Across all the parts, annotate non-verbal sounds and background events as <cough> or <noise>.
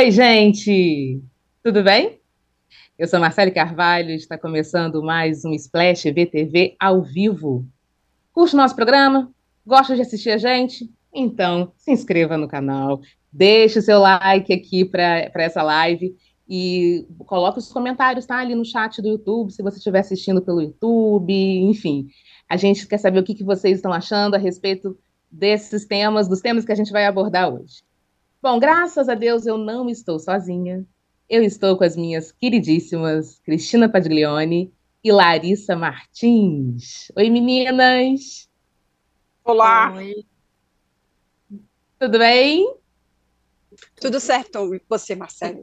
Oi, gente! Tudo bem? Eu sou Marcele Carvalho e está começando mais um Splash VTV ao vivo. Curte nosso programa? Gosta de assistir a gente? Então, se inscreva no canal, deixe o seu like aqui para essa live e coloque os comentários, tá? Ali no chat do YouTube, se você estiver assistindo pelo YouTube, enfim. A gente quer saber o que, que vocês estão achando a respeito desses temas, dos temas que a gente vai abordar hoje. Bom, graças a Deus eu não estou sozinha. Eu estou com as minhas queridíssimas Cristina Padiglione e Larissa Martins. Oi, meninas! Olá! Oi. Tudo bem? Tudo certo, e você, Marcelo?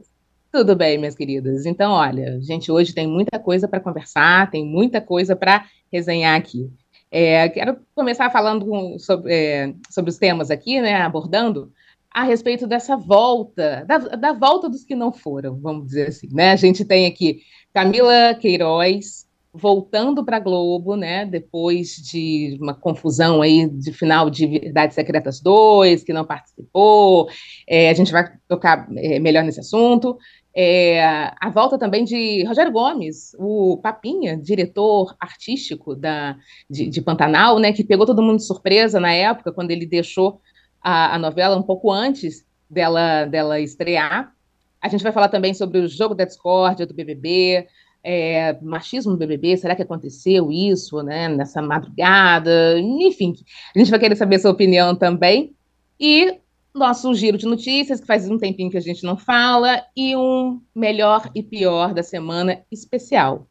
Tudo bem, minhas queridas. Então, olha, a gente hoje tem muita coisa para conversar, tem muita coisa para resenhar aqui. É, quero começar falando sobre, é, sobre os temas aqui, né, abordando a respeito dessa volta, da, da, volta dos que não foram, vamos dizer assim, né? A gente tem aqui Camila Queiroz voltando para a Globo, né? Depois de uma confusão aí de final de Verdades Secretas 2, que não participou. É, a gente vai tocar é, melhor nesse assunto. É, a volta também de Rogério Gomes, o Papinha, diretor artístico da, de, de Pantanal, né? Que pegou todo mundo de surpresa na época, quando ele deixou a, a novela um pouco antes dela, dela estrear. A gente vai falar também sobre o jogo da discórdia do BBB, é, machismo no BBB, será que aconteceu isso, né, nessa madrugada? Enfim, a gente vai querer saber sua opinião também. E nosso giro de notícias, que faz um tempinho que a gente não fala, e um melhor e pior da semana especial.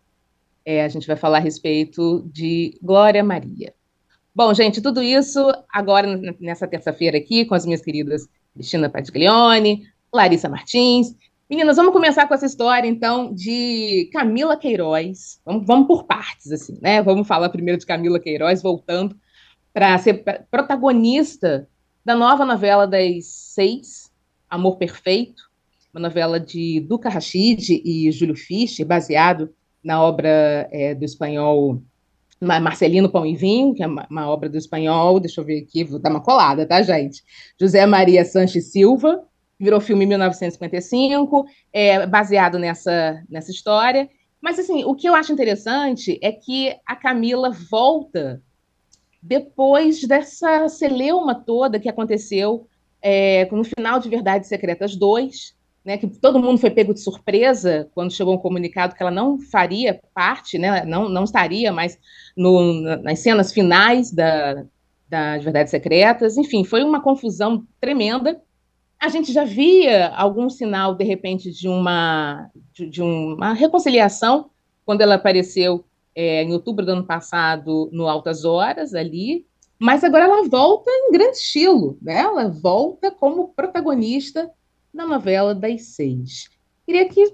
É, a gente vai falar a respeito de Glória Maria. Bom, gente, tudo isso agora nessa terça-feira aqui com as minhas queridas Cristina Padiglione, Larissa Martins. Meninas, vamos começar com essa história, então, de Camila Queiroz. Vamos, vamos por partes, assim, né? Vamos falar primeiro de Camila Queiroz, voltando para ser protagonista da nova novela das seis, Amor Perfeito, uma novela de Duca Rachid e Júlio Fischer, baseado na obra é, do espanhol Marcelino Pão e Vinho, que é uma, uma, obra do espanhol, deixa eu ver aqui, vou dar uma colada, tá, gente? José Maria Sanches Silva, virou filme em 1955, é, baseado nessa, nessa história. Mas, assim, o que eu acho interessante é que a Camila volta depois dessa celeuma toda que aconteceu é, no final de Verdades Secretas 2, né, que todo mundo foi pego de surpresa quando chegou um comunicado que ela não faria parte, né, não, não estaria mais no, nas cenas finais da, das Verdades Secretas. Enfim, foi uma confusão tremenda. A gente já via algum sinal, de repente, de uma, de, de uma reconciliação quando ela apareceu é, em outubro do ano passado no Altas Horas, ali, mas agora ela volta em grande estilo, né? ela volta como protagonista na novela das seis. Queria que,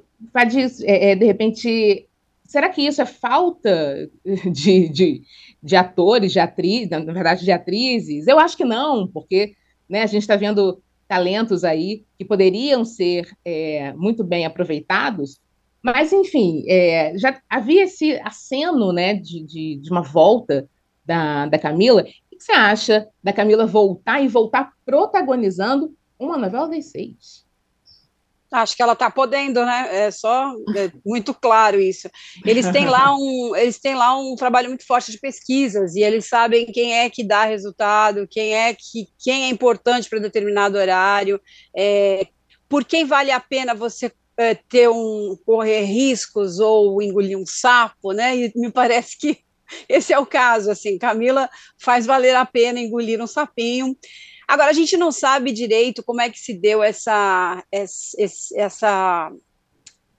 é, é, de repente, será que isso é falta <laughs> de, de, de atores, de atrizes, na verdade, de atrizes? Eu acho que não, porque né, a gente está vendo talentos aí que poderiam ser é, muito bem aproveitados, mas, enfim, é, já havia esse aceno né, de, de, de, uma volta da, da Camila. O que você acha da Camila voltar e voltar protagonizando uma novela das seis? Acho que ela está podendo, né? É só é muito claro isso. Eles têm lá um, eles têm lá um trabalho muito forte de pesquisas e eles sabem quem é que dá resultado, quem é que quem é importante para determinado horário, é, por quem vale a pena você é, ter um correr riscos ou engolir um sapo, né? E me parece que <laughs> esse é o caso. Assim, Camila faz valer a pena engolir um sapinho. Agora, a gente não sabe direito como é que se deu essa, essa, essa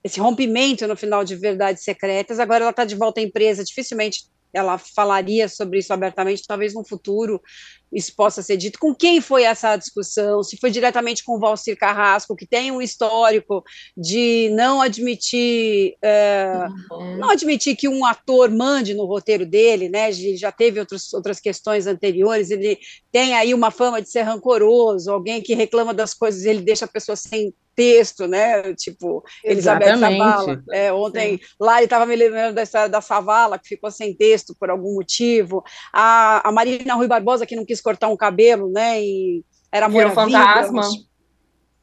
esse rompimento no final de Verdades Secretas. Agora ela está de volta à empresa, dificilmente ela falaria sobre isso abertamente, talvez no futuro isso possa ser dito. Com quem foi essa discussão? Se foi diretamente com o Valcir Carrasco, que tem um histórico de não admitir, é, uhum. não admitir que um ator mande no roteiro dele, né? Ele já teve outros, outras questões anteriores, ele tem aí uma fama de ser rancoroso, alguém que reclama das coisas, ele deixa a pessoa sem texto, né? Tipo, Elizabeth Savala. É, ontem, Sim. Lari estava me lembrando da história da Savala, que ficou sem texto por algum motivo. A, a Marina Rui Barbosa, que não quis cortar um cabelo, né? E era Virou fantasma.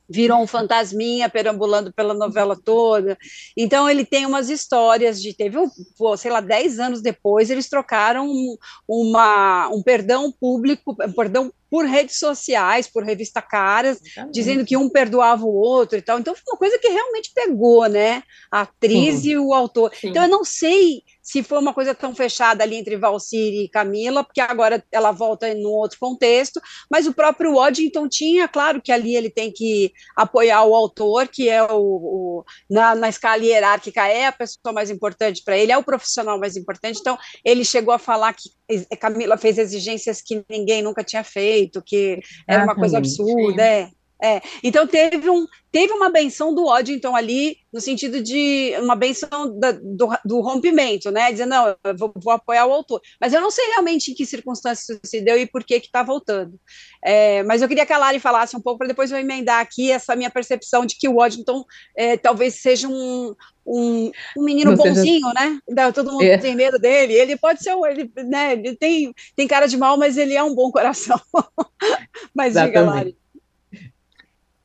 virou um fantasminha perambulando pela novela toda. Então ele tem umas histórias de teve sei lá, dez anos depois eles trocaram um, uma, um perdão público, um perdão por redes sociais, por revista Caras, Exatamente. dizendo que um perdoava o outro e tal. Então foi uma coisa que realmente pegou, né? A atriz Sim. e o autor. Sim. Então eu não sei se foi uma coisa tão fechada ali entre Valsir e Camila, porque agora ela volta em um outro contexto, mas o próprio Waddington tinha, claro que ali ele tem que apoiar o autor, que é o, o na, na escala hierárquica é a pessoa mais importante para ele, é o profissional mais importante, então ele chegou a falar que Camila fez exigências que ninguém nunca tinha feito, que era uma coisa absurda, é. É, então teve, um, teve uma benção do ódio, então, ali, no sentido de uma benção da, do, do, rompimento, né? Dizendo, não, eu vou, vou, apoiar o autor. Mas eu não sei realmente em que circunstâncias se deu e por que está voltando. É, mas eu queria que a Lari falasse um pouco, para depois eu emendar aqui essa minha percepção de que o Waddington é, talvez seja um, um, um menino bonzinho, né? Todo mundo é. tem medo dele. Ele pode ser, ele, né? Ele tem, tem cara de mal, mas ele é um bom coração. <laughs> mas Exatamente. diga, Lari.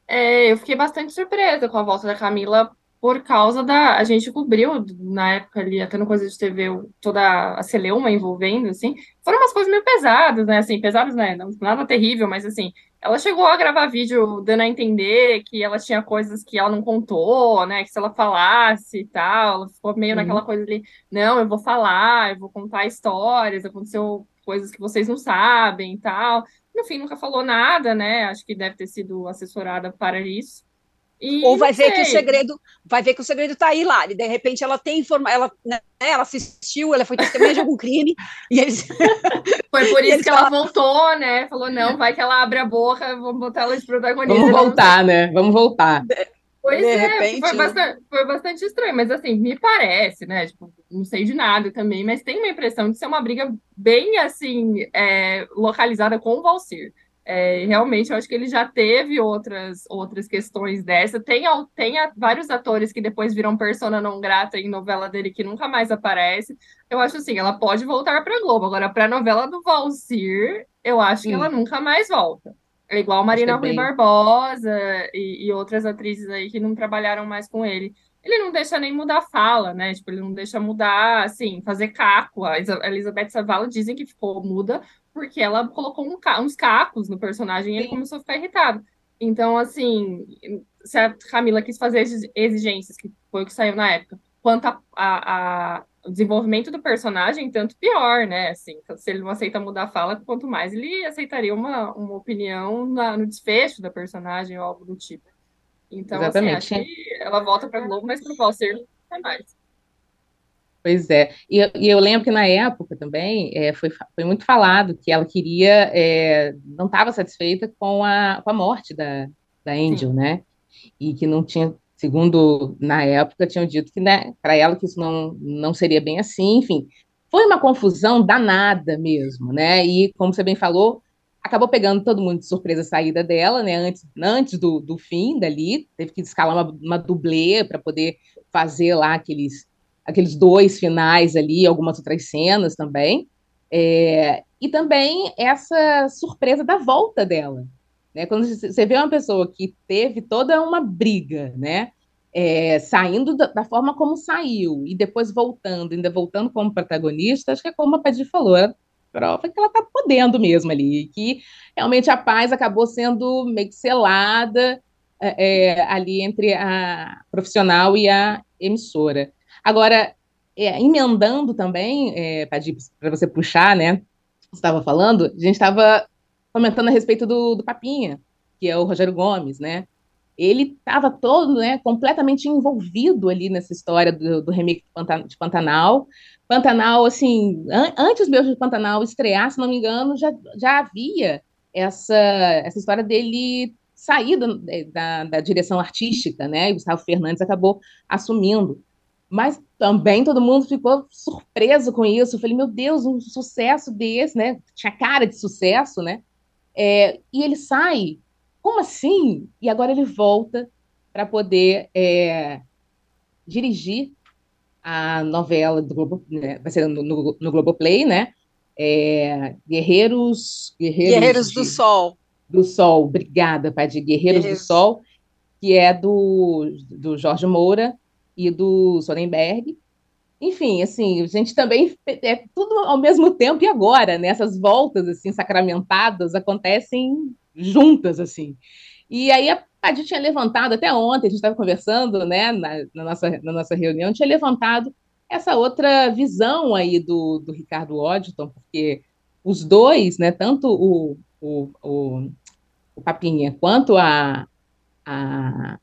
É, eu fiquei bastante surpresa com a volta da Camila por causa da. A gente cobriu na época ali, até no Coisa de TV, toda a Celeuma envolvendo, assim. Foram umas coisas meio pesadas, né? Assim, pesadas, né? Não, nada terrível, mas assim, ela chegou a gravar vídeo dando a entender que ela tinha coisas que ela não contou, né? Que se ela falasse e tal, ela ficou meio uhum. naquela coisa ali, não, eu vou falar, eu vou contar histórias, aconteceu coisas que vocês não sabem e tal. No fim, nunca falou nada, né? Acho que deve ter sido assessorada para isso. E, Ou vai ver que o segredo, vai ver que o segredo está aí lá. E de repente ela tem informação, ela, né, ela assistiu, ela foi testemunha de algum <laughs> crime. E eles... <laughs> Foi por isso que ela voltou, né? Falou: não, vai que ela abre a boca, vamos botar ela de protagonista. Vamos voltar, né? Vamos voltar. Pois de é, repente... foi, bastante, foi bastante estranho, mas assim, me parece, né? Tipo, não sei de nada também, mas tem uma impressão de ser uma briga bem assim, é, localizada com o Valsir. É, realmente, eu acho que ele já teve outras, outras questões dessa. Tem, tem vários atores que depois viram persona não grata em novela dele que nunca mais aparece. Eu acho assim, ela pode voltar para Globo. Agora, para a novela do Valsir, eu acho que ela nunca mais volta. É igual Marina Rui bem... Barbosa e, e, outras atrizes aí que não trabalharam mais com ele. Ele não deixa nem mudar a fala, né? Tipo, ele não deixa mudar, assim, fazer caco. A Elizabeth Savala dizem que ficou muda porque ela colocou um, uns cacos no personagem e ele começou a ficar irritado. Então, assim, se a Camila quis fazer exigências, que foi o que saiu na época, quanto a, a, a o desenvolvimento do personagem, tanto pior, né? Assim, se ele não aceita mudar a fala, quanto mais ele aceitaria uma, uma opinião na, no desfecho da personagem ou algo do tipo. Então, assim, acho que ela volta para Globo, mas para o Valser é mais. Pois é, e, e, eu lembro que na época também é, foi, foi muito falado que ela queria, é, não estava satisfeita com a, com a morte da, da Angel, Sim. né? E que não tinha segundo na época tinham dito que né, para ela que isso não, não seria bem assim, enfim, foi uma confusão danada mesmo, né? E como você bem falou, acabou pegando todo mundo de surpresa a saída dela, né? Antes, antes do, do fim dali, teve que escalar uma, uma dublê para poder fazer lá aqueles, aqueles dois finais ali, algumas outras cenas também. É, e também essa surpresa da volta dela, né? Quando você vê uma pessoa que teve toda uma briga, né? É, saindo da, da, forma como saiu e depois voltando, ainda voltando como protagonista, acho que é como a Padir falou, a prova que ela está podendo mesmo ali, que realmente a paz acabou sendo meio que selada é, é ali entre a profissional e a emissora. Agora, é, emendando também, é, para você puxar, né? Estava falando, a gente estava comentando a respeito do, do Papinha, que é o Rogério Gomes, né? Ele estava todo, né, completamente envolvido ali nessa história do, do remake de Pantanal. Pantanal, assim, an antes mesmo de Pantanal estrear, se não me engano, já, já havia essa, essa história dele sair da, da, da direção artística, né? E Gustavo Fernandes acabou assumindo. Mas também todo mundo ficou surpreso com isso. Eu falei, meu Deus, um sucesso desse, né? Tinha cara de sucesso, né? É, e ele sai, como assim? E agora ele volta para poder é, dirigir a novela do Globo, né, vai ser no, no, no Globoplay, né? É, Guerreiros, Guerreiros, Guerreiros do Sol. Do Sol, obrigada, Padir. Guerreiros, Guerreiros, do Sol. que é do, do Jorge Moura e do Sonnenberg. Enfim, assim, a gente também é tudo ao mesmo tempo e agora, né? Essas voltas assim sacramentadas acontecem juntas assim. E aí a, a gente tinha levantado até ontem, a gente estava conversando, né, na, na, nossa, na nossa reunião, tinha levantado essa outra visão aí do, do Ricardo Odton, porque os dois, né, tanto o, o, o, o Papinha quanto a, a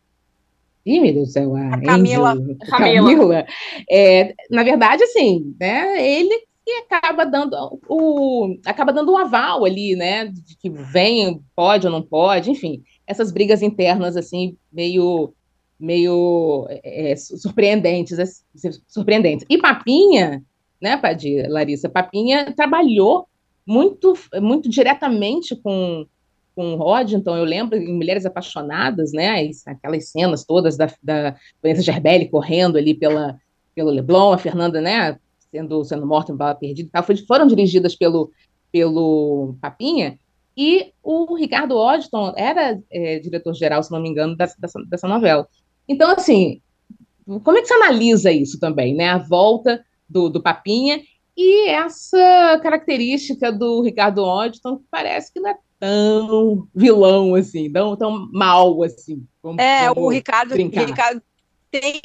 Deus do céu, a, a Camila. Angel, Camila. É, na verdade, assim, né, ele que acaba dando o acaba dando um aval ali, né, de que vem, pode ou não pode, enfim, essas brigas internas assim meio meio é, surpreendentes, assim, surpreendentes. E Papinha, né, Padir, Larissa, Papinha trabalhou muito muito diretamente com com o Rod, então eu lembro em Mulheres Apaixonadas, né, aquelas cenas todas da, da Vanessa Gerbelli correndo ali pela, pelo Leblon, a Fernanda, né, sendo, sendo morta em bala perdida tal, foram dirigidas pelo, pelo Papinha, e o Ricardo Odton era é, diretor-geral, se não me engano, dessa, dessa, dessa, novela. Então, assim, como é que você analisa isso também, né, a volta do, do Papinha e essa característica do Ricardo Odton, que parece que não é tão vilão assim, tão, tão mal assim. Vamos, é, vamos o Ricardo, Ricardo tem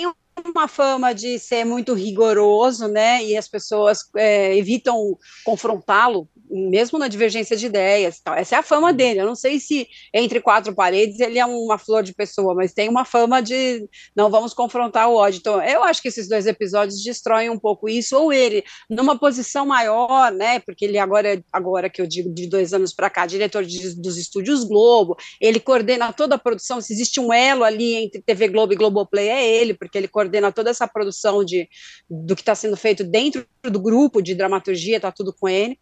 uma fama de ser muito rigoroso, né? E as pessoas é, evitam confrontá-lo mesmo na divergência de ideias. Tal. Essa é a fama dele. Eu não sei se entre quatro paredes ele é uma flor de pessoa, mas tem uma fama de não vamos confrontar o ódio. Então, eu acho que esses dois episódios destroem um pouco isso, ou ele, numa posição maior, né? Porque ele agora, agora que eu digo de dois anos para cá, diretor de, dos estúdios Globo, ele coordena toda a produção. Se existe um elo ali entre TV Globo e Globoplay, é ele, porque ele coordena toda essa produção de, do que está sendo feito dentro do grupo de dramaturgia, está tudo com ele.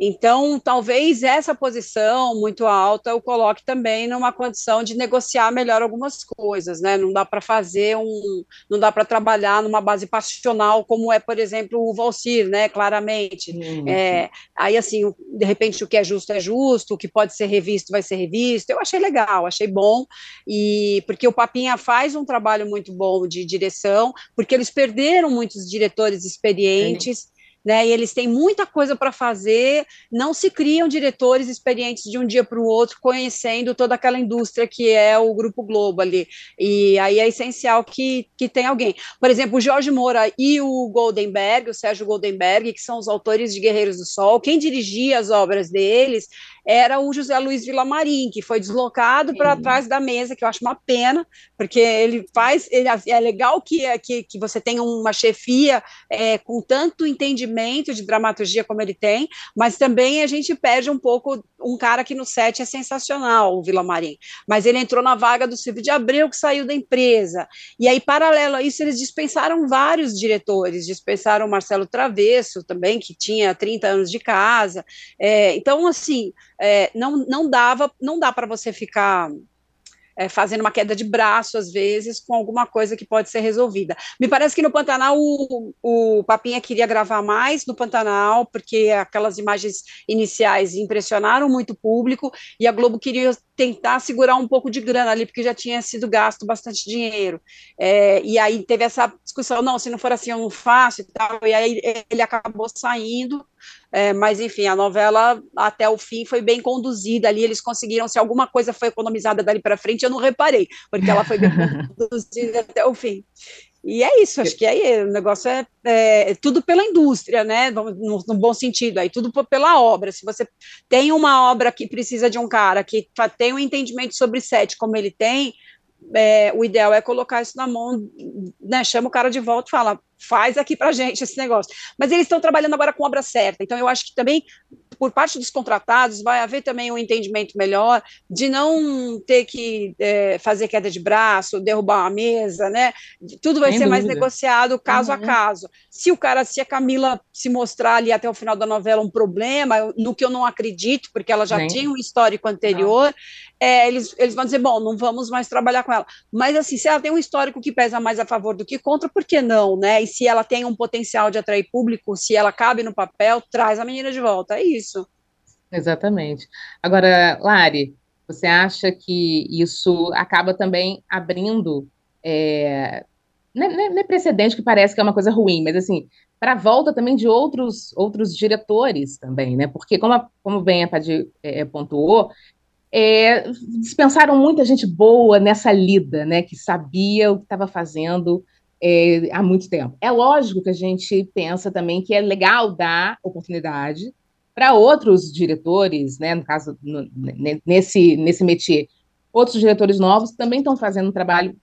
Então, talvez essa posição muito alta eu coloque também numa condição de negociar melhor algumas coisas, né? Não dá para fazer um, não dá para trabalhar numa base passional como é, por exemplo, o Valcir, né? Claramente. Uhum. É, aí, assim, de repente, o que é justo é justo, o que pode ser revisto vai ser revisto. Eu achei legal, achei bom, e porque o Papinha faz um trabalho muito bom de direção, porque eles perderam muitos diretores experientes. Né? E eles têm muita coisa para fazer, não se criam diretores experientes de um dia para o outro, conhecendo toda aquela indústria que é o Grupo Globo ali. E aí é essencial que, que tenha alguém. Por exemplo, o Jorge Moura e o Goldenberg, o Sérgio Goldenberg, que são os autores de Guerreiros do Sol, quem dirigia as obras deles era o José Luiz Villamarim, que foi deslocado para trás da mesa, que eu acho uma pena, porque ele faz, ele, é legal que, que, que você tenha uma chefia é, com tanto entendimento de dramaturgia como ele tem, mas também a gente perde um pouco um cara que no set é sensacional, o Villamarim, mas ele entrou na vaga do Silvio de Abreu, que saiu da empresa, e aí, paralelo a isso, eles dispensaram vários diretores, dispensaram o Marcelo Travesso também, que tinha 30 anos de casa, é, então, assim, é, não, não dava, não dá para você ficar é, fazendo uma queda de braço, às vezes, com alguma coisa que pode ser resolvida. Me parece que no Pantanal o, o Papinha queria gravar mais no Pantanal, porque aquelas imagens iniciais impressionaram muito o público, e a Globo queria tentar segurar um pouco de grana ali, porque já tinha sido gasto bastante dinheiro. É, e aí teve essa discussão, não, se não for assim eu não faço e tal, e aí ele acabou saindo, é, mas enfim, a novela até o fim foi bem conduzida ali, eles conseguiram, se alguma coisa foi economizada dali para frente, eu não reparei, porque ela foi bem <laughs> conduzida até o fim. E é isso, acho que aí o negócio é, é, é tudo pela indústria, né? No, no, bom sentido, aí tudo pela obra. Se você tem uma obra que precisa de um cara que tem um entendimento sobre set como ele tem, é, o ideal é colocar isso na mão, né? Chama o cara de volta e fala, faz aqui pra gente esse negócio. Mas eles estão trabalhando agora com obra certa, então eu acho que também por parte dos contratados, vai haver também um entendimento melhor de não ter que é, fazer queda de braço, derrubar uma mesa, né? Tudo vai Sem ser dúvida. mais negociado caso uhum. a caso. Se o cara, se a Camila se mostrar ali até o final da novela um problema, no que eu não acredito, porque ela já tinha um histórico anterior, é, eles, eles vão dizer, bom, não vamos mais trabalhar com ela. Mas assim, se ela tem um histórico que pesa mais a favor do que contra, por que não, né? E se ela tem um potencial de atrair público, se ela cabe no papel, traz a menina de volta. É isso isso. Exatamente. Agora, Lari, Você acha que isso acaba também abrindo é, não, é, não é precedente que parece que é uma coisa ruim, mas assim, para a volta também de outros outros diretores também, né? Porque como, a, como bem a Padir é, pontuou, é, dispensaram muita gente boa nessa lida, né? Que sabia o que estava fazendo é, há muito tempo. É lógico que a gente pensa também que é legal dar oportunidade para outros diretores, né? No caso, no, nesse nesse métier, outros diretores novos também estão fazendo um trabalho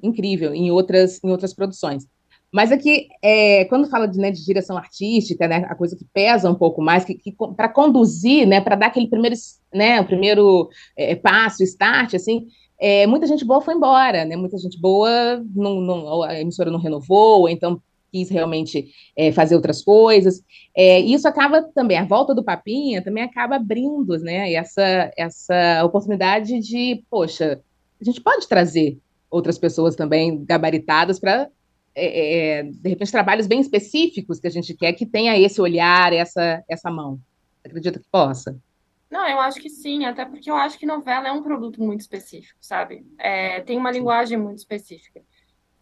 incrível em outras, em outras produções. Mas aqui, é, quando fala de, né, de, direção artística, né, a coisa que pesa um pouco mais, que, que para conduzir, né, para dar aquele primeiro, né, o primeiro é, passo, start, assim, é, muita gente boa foi embora, né, muita gente boa, não, não, a emissora não renovou, ou então quis realmente é, fazer outras coisas. É, isso acaba também, a volta do Papinha também acaba abrindo, né, essa, essa oportunidade de, poxa, a gente pode trazer outras pessoas também gabaritadas para, é, é, é, de repente, trabalhos bem específicos que a gente quer que tenha esse olhar, essa, essa mão. Acredita que possa? Não, eu acho que sim, até porque eu acho que novela é um produto muito específico, sabe? É, tem uma linguagem muito específica.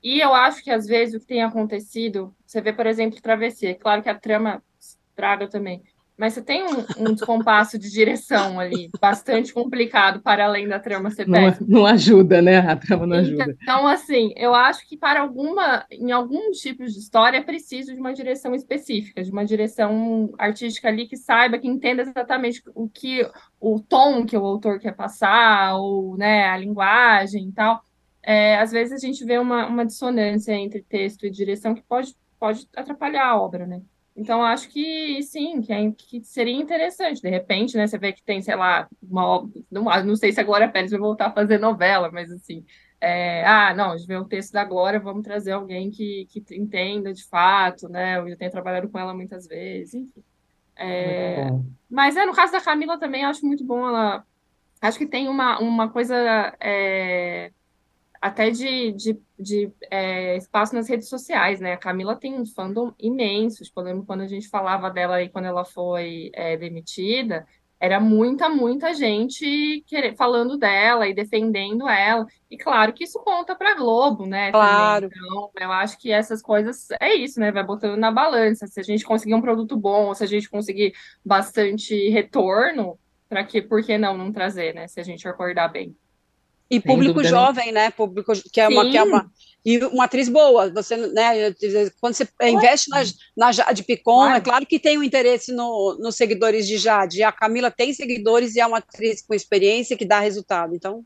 E eu acho que, às vezes, o que tem acontecido, você vê, por exemplo, Travessia, claro que a trama estraga também, mas você tem um, um descompasso de direção ali, bastante complicado para além da trama ser não, não, ajuda, né? A trama não então, ajuda. Então, assim, eu acho que para alguma, em alguns tipos de história, é preciso de uma direção específica, de uma direção artística ali que saiba, que entenda exatamente o que, o tom que o autor quer passar, ou né, a linguagem e tal. É, às vezes a gente vê uma, uma dissonância entre texto e direção que pode, pode atrapalhar a obra, né? Então, acho que sim, que, é, que, seria interessante. De repente, né, você vê que tem, sei lá, uma não, não sei se a Glória Pérez vai voltar a fazer novela, mas assim, é, ah, não, a gente vê o texto da Glória, vamos trazer alguém que, que entenda de fato, né? Eu já tenho trabalhado com ela muitas vezes, enfim. É, mas é, no caso da Camila também, acho muito bom ela. Acho que tem uma, uma coisa. Até de, de, de é, espaço nas redes sociais, né? A Camila tem um fandom imenso. Tipo, eu lembro quando a gente falava dela aí quando ela foi é, demitida, era muita, muita gente querer, falando dela e defendendo ela. E claro que isso conta para Globo, né? Claro. Também. Então, eu acho que essas coisas é isso, né? Vai botando na balança. Se a gente conseguir um produto bom, ou se a gente conseguir bastante retorno, para que, por que não não trazer, né? Se a gente acordar bem. E público jovem, né? Público que é uma, que é uma e uma atriz boa. Você, né? Quando você investe na, na Jade Picon, claro. é claro que tem um interesse no, nos seguidores de Jade. A Camila tem seguidores e é uma atriz com experiência que dá resultado. Então,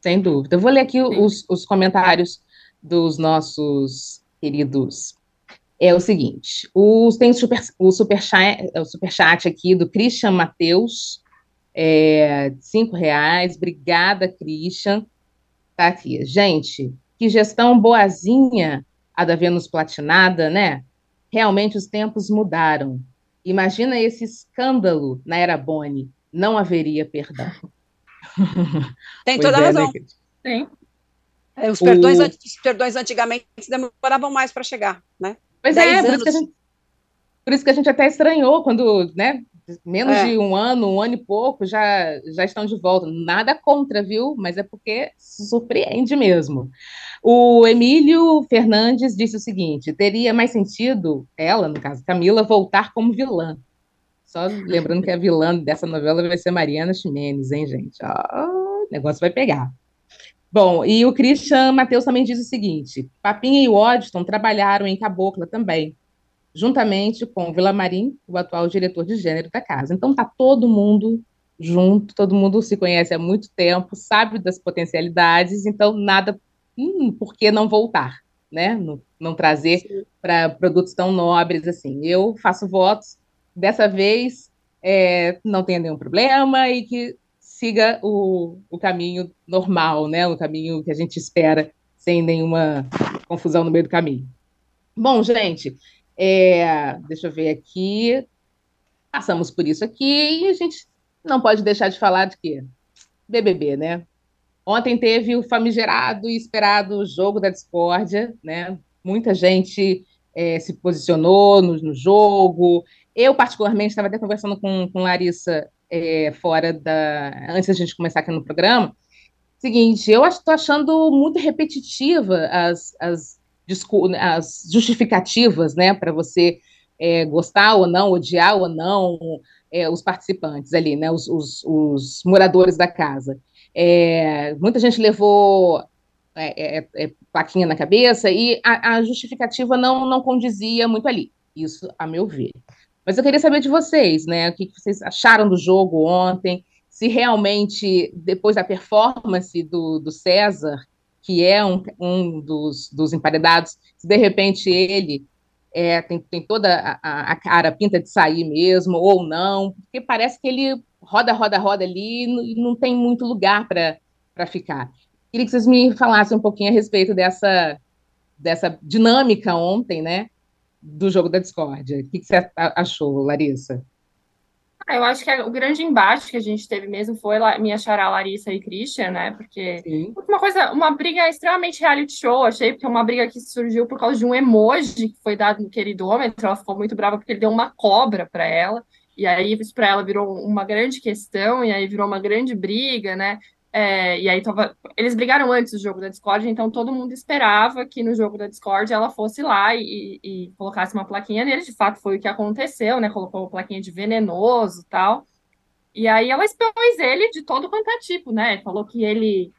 sem dúvida. Eu vou ler aqui os, os comentários dos nossos queridos. É o seguinte: os, tem o super, o super, chat, o super chat aqui do Christian Matheus é, cinco reais. Obrigada, Christian. Tá aqui. Gente, que gestão boazinha a da Vênus Platinada, né? Realmente os tempos mudaram. Imagina esse escândalo na era Boni. Não haveria perdão. <laughs> Tem toda a é, né, razão. Né? Tem. É, os, perdões, o... os perdões antigamente demoravam mais para chegar, né? Pois é, por isso, gente, por isso, que a gente, até estranhou quando, né, menos é. de um ano, um ano e pouco, já, já estão de volta. Nada contra, viu? Mas é porque surpreende mesmo. O Emílio Fernandes disse o seguinte: teria mais sentido ela, no caso Camila, voltar como vilã. Só lembrando que a vilã dessa novela vai ser Mariana Ximenes, hein, gente? Ó, o negócio vai pegar. Bom, e o Christian Matheus também diz o seguinte: Papinha e Waddington trabalharam em Cabocla também juntamente com Vila Marim, o atual diretor de gênero da casa. Então tá todo mundo junto, todo mundo se conhece há muito tempo, sabe das potencialidades, então nada, hum, por que não voltar, né? Não, não trazer para produtos tão nobres assim. Eu faço votos, dessa vez é, não tenha nenhum problema e que siga o, o caminho normal, né? O caminho que a gente espera, sem nenhuma confusão no meio do caminho. Bom, gente, é, deixa eu ver aqui. Passamos por isso aqui e a gente não pode deixar de falar de quê? BBB, né? Ontem teve o famigerado e esperado jogo da discórdia, né? Muita gente é, se posicionou no, no, jogo. Eu, particularmente, estava até conversando com, com Larissa é, fora da. Antes da gente começar aqui no programa. Seguinte, eu estou achando muito repetitiva as, as, as justificativas, né, para você é, gostar ou não, odiar ou não é, os participantes ali, né, os, os, os moradores da casa. É, muita gente levou é, é, é, plaquinha na cabeça e a, a, justificativa não, não condizia muito ali. Isso, a meu ver. Mas eu queria saber de vocês, né? O que vocês acharam do jogo ontem? Se realmente, depois da performance do, do César, que é um, um dos, dos emparedados, se de repente ele é, tem, tem toda a, a, cara pinta de sair mesmo, ou não, porque parece que ele roda, roda, roda ali e não, tem muito lugar para ficar. Queria que vocês me falassem um pouquinho a respeito dessa, dessa dinâmica ontem, né? Do jogo da discórdia. O que, você achou, Larissa? Eu acho que o grande embate que a gente teve mesmo foi minha xará Larissa e Christian, né? Porque Sim. uma coisa, uma briga extremamente reality show, achei, porque é uma briga que surgiu por causa de um emoji que foi dado no queridômetro. Ela ficou muito brava porque ele deu uma cobra para ela. E aí isso para ela virou uma grande questão, e aí virou uma grande briga, né? É, e aí tava, eles brigaram antes do jogo da Discord, então todo mundo esperava que no jogo da Discord ela fosse lá e, e colocasse uma plaquinha nele. De fato, foi o que aconteceu, né? Colocou uma plaquinha de venenoso tal. E aí ela expôs ele de todo quanto é tipo, né? Falou que ele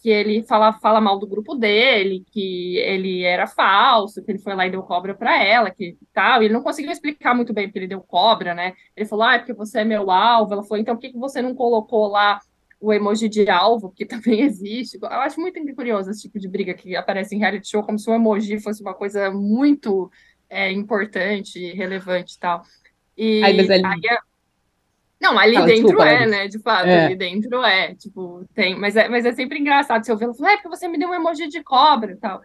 que ele fala, fala mal do grupo dele, que ele era falso, que ele foi lá e deu cobra para ela, que tal. Ele não conseguiu explicar muito bem porque ele deu cobra, né? Ele falou, ah, é porque você é meu alvo. Ela falou, então por que, que você não colocou lá o emoji de alvo, que <laughs> também existe. Eu acho muito curioso esse tipo de briga que aparece em reality show, como se o emoji fosse uma coisa muito é, importante, relevante e tal. E aí, ali... aí é... Não, ali dentro desculpa, é, né? De fato, é. ali dentro é, tipo, tem, mas é, mas é sempre engraçado se eu falar, é porque você me deu um emoji de cobra e tal.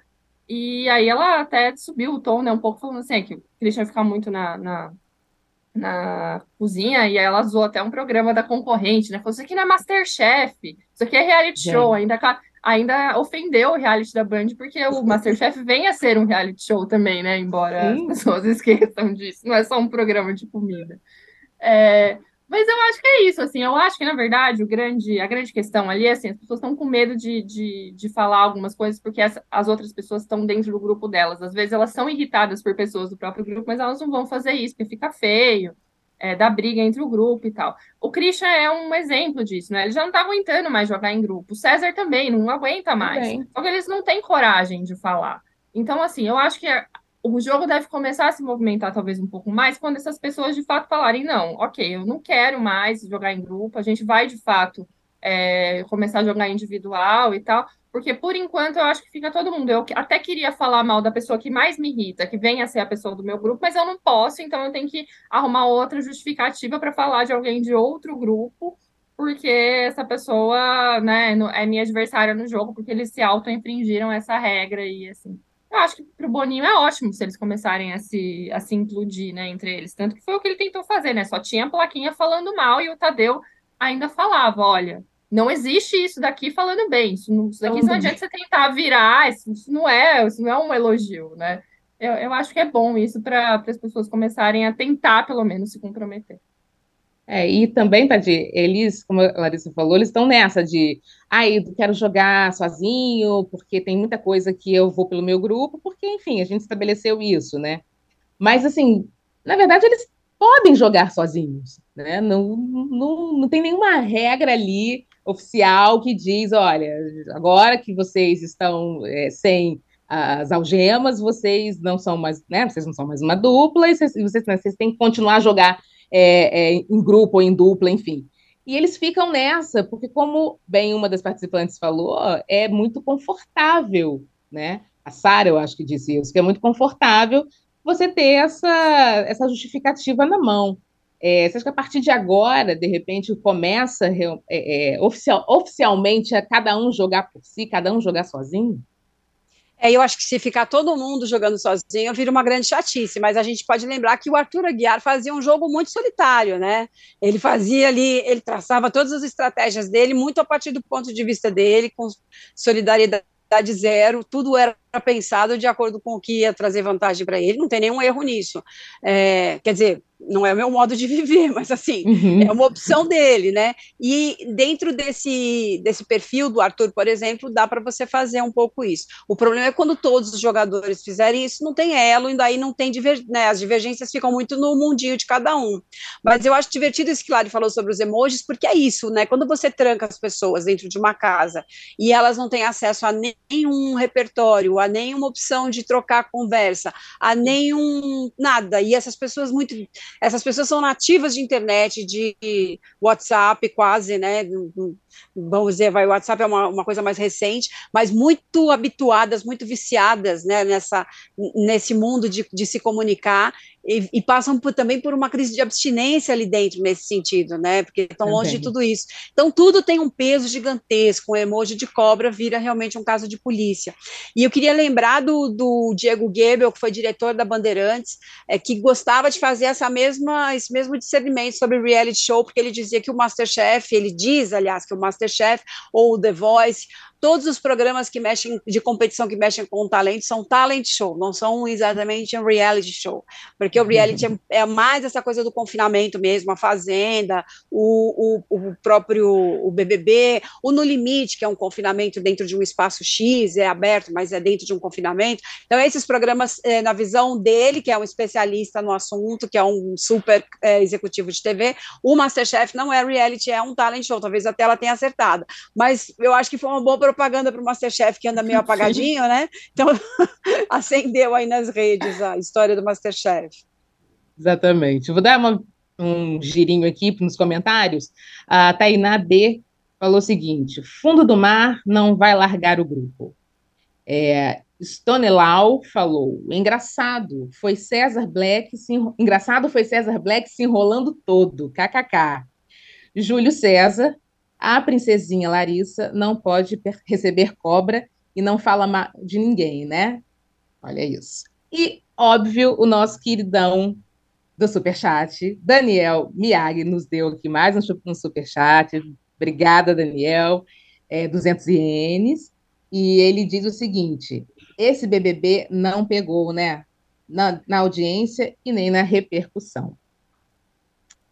E aí ela até subiu o tom, né, um pouco, falando assim, é que o Christian ficar muito na, na na cozinha e ela zoou até um programa da concorrente, né? Falou, isso aqui não é Masterchef, isso aqui é reality Gente. show, ainda, ainda ofendeu o reality da Band, porque o Masterchef vem a ser um reality show também, né? Embora Sim. as pessoas <laughs> esqueçam disso, não é só um programa de comida. É, mas eu acho que é isso, assim, eu acho que, na verdade, o grande, a grande questão ali é assim, as pessoas estão com medo de, de, de falar algumas coisas porque as, as outras pessoas estão dentro do grupo delas. Às vezes elas são irritadas por pessoas do próprio grupo, mas elas não vão fazer isso, porque fica feio, é, da briga entre o grupo e tal. O Christian é um exemplo disso, né? Ele já não tá aguentando mais jogar em grupo. O César também não aguenta mais. Também. Só que eles não têm coragem de falar. Então, assim, eu acho que o jogo deve começar a se movimentar talvez um pouco mais quando essas pessoas de fato falarem, não, ok, eu não quero mais jogar em grupo, a gente vai de fato é, começar a jogar individual e tal, porque por enquanto eu acho que fica todo mundo. Eu até queria falar mal da pessoa que mais me irrita, que venha a ser a pessoa do meu grupo, mas eu não posso, então eu tenho que arrumar outra justificativa para falar de alguém de outro grupo, porque essa pessoa, né, é minha adversária no jogo, porque eles se auto-infringiram essa regra e assim. Eu acho que para o Boninho é ótimo se eles começarem a se, a se implodir, né, entre eles. Tanto que foi o que ele tentou fazer, né? Só tinha a plaquinha falando mal e o Tadeu ainda falava, olha, não existe isso daqui falando bem. Isso, não, isso daqui não adianta você tentar virar, isso, isso, não é, isso não é um elogio, né? Eu, eu acho que é bom isso para as pessoas começarem a tentar, pelo menos, se comprometer. É, e também, Tadi, eles, como a Larissa falou, eles estão nessa de, ai, ah, quero jogar sozinho, porque tem muita coisa que eu vou pelo meu grupo, porque, enfim, a gente estabeleceu isso, né? Mas, assim, na verdade, eles podem jogar sozinhos, né? Não, não, não tem nenhuma regra ali oficial que diz, olha, agora que vocês estão é, sem as algemas, vocês não são mais, né? Vocês não são mais uma dupla, e vocês, vocês, né, vocês têm que continuar a jogar é, é, em grupo ou em dupla, enfim. E eles ficam nessa, porque, como bem uma das participantes falou, é muito confortável, né? A Sara, eu acho que disse isso, que é muito confortável você ter essa, essa justificativa na mão. É, você acha que a partir de agora, de repente, começa é, é, oficial, oficialmente a cada um jogar por si, cada um jogar sozinho? É, eu acho que se ficar todo mundo jogando sozinho, vira uma grande chatice, mas a gente pode lembrar que o Arthur Aguiar fazia um jogo muito solitário, né? Ele fazia ali, ele traçava todas as estratégias dele, muito a partir do ponto de vista dele, com solidariedade zero, tudo era pensado de acordo com o que ia trazer vantagem para ele, não tem nenhum erro nisso. É, quer dizer, não é o meu modo de <laughs> viver, mas assim, uhum. é uma opção dele, né? E dentro desse, desse perfil do Arthur, por exemplo, dá para você fazer um pouco isso. O problema é quando todos os jogadores fizerem isso, não tem elo, e daí não tem diver, né, as divergências ficam muito no mundinho de cada um. Mas eu acho divertido isso que Lari falou sobre os emojis, porque é isso, né? Quando você tranca as pessoas dentro de uma casa e elas não têm acesso a nenhum repertório, a nenhuma opção de trocar conversa, a nenhum nada, e essas pessoas muito essas pessoas são nativas de internet, de WhatsApp, quase, né? Vamos dizer, vai, WhatsApp é uma, uma coisa mais recente, mas muito habituadas, muito viciadas né, nessa, nesse mundo de, de se comunicar e, e, passam por, também por uma crise de abstinência ali dentro, nesse sentido, né? Porque estão longe de tudo isso. Então, tudo tem um peso gigantesco. O emoji de cobra vira realmente um caso de polícia. E eu queria lembrar do, do Diego Gebel, que foi diretor da Bandeirantes, é, que gostava de fazer essa mesma, esse mesmo discernimento sobre reality show, porque ele dizia que o Masterchef, ele diz, aliás, que o Masterchef ou o The Voice todos os programas que mexem de competição que mexem com talento são talent show, não são exatamente um reality show, porque o reality é, é, mais essa coisa do confinamento mesmo, a fazenda, o, o, o, próprio o BBB, o No Limite, que é um confinamento dentro de um espaço X, é aberto, mas é dentro de um confinamento. Então esses programas, é, na visão dele, que é um especialista no assunto, que é um super é, executivo de TV, o Masterchef não é reality, é um talent show, talvez até ela tenha acertado, mas eu acho que foi uma boa propaganda para o Masterchef que anda meio <laughs> apagadinho, né? Então, <laughs> acendeu aí nas redes a história do Masterchef. Exatamente. vou dar uma, um girinho aqui nos comentários. A Tainá B falou o seguinte: fundo do mar não vai largar o grupo. É, Stonelau falou: engraçado, foi César Black se engraçado foi César Black se enrolando todo, kkk. Júlio César a princesinha Larissa não pode receber cobra e não fala de ninguém, né? Olha isso. E, óbvio, o nosso queridão do Superchat, Daniel Miyagi, nos deu aqui mais um, Superchat. Obrigada, Daniel. É, 200 ienes. E ele diz o seguinte: esse BBB não pegou, né? Na, na audiência e nem na repercussão.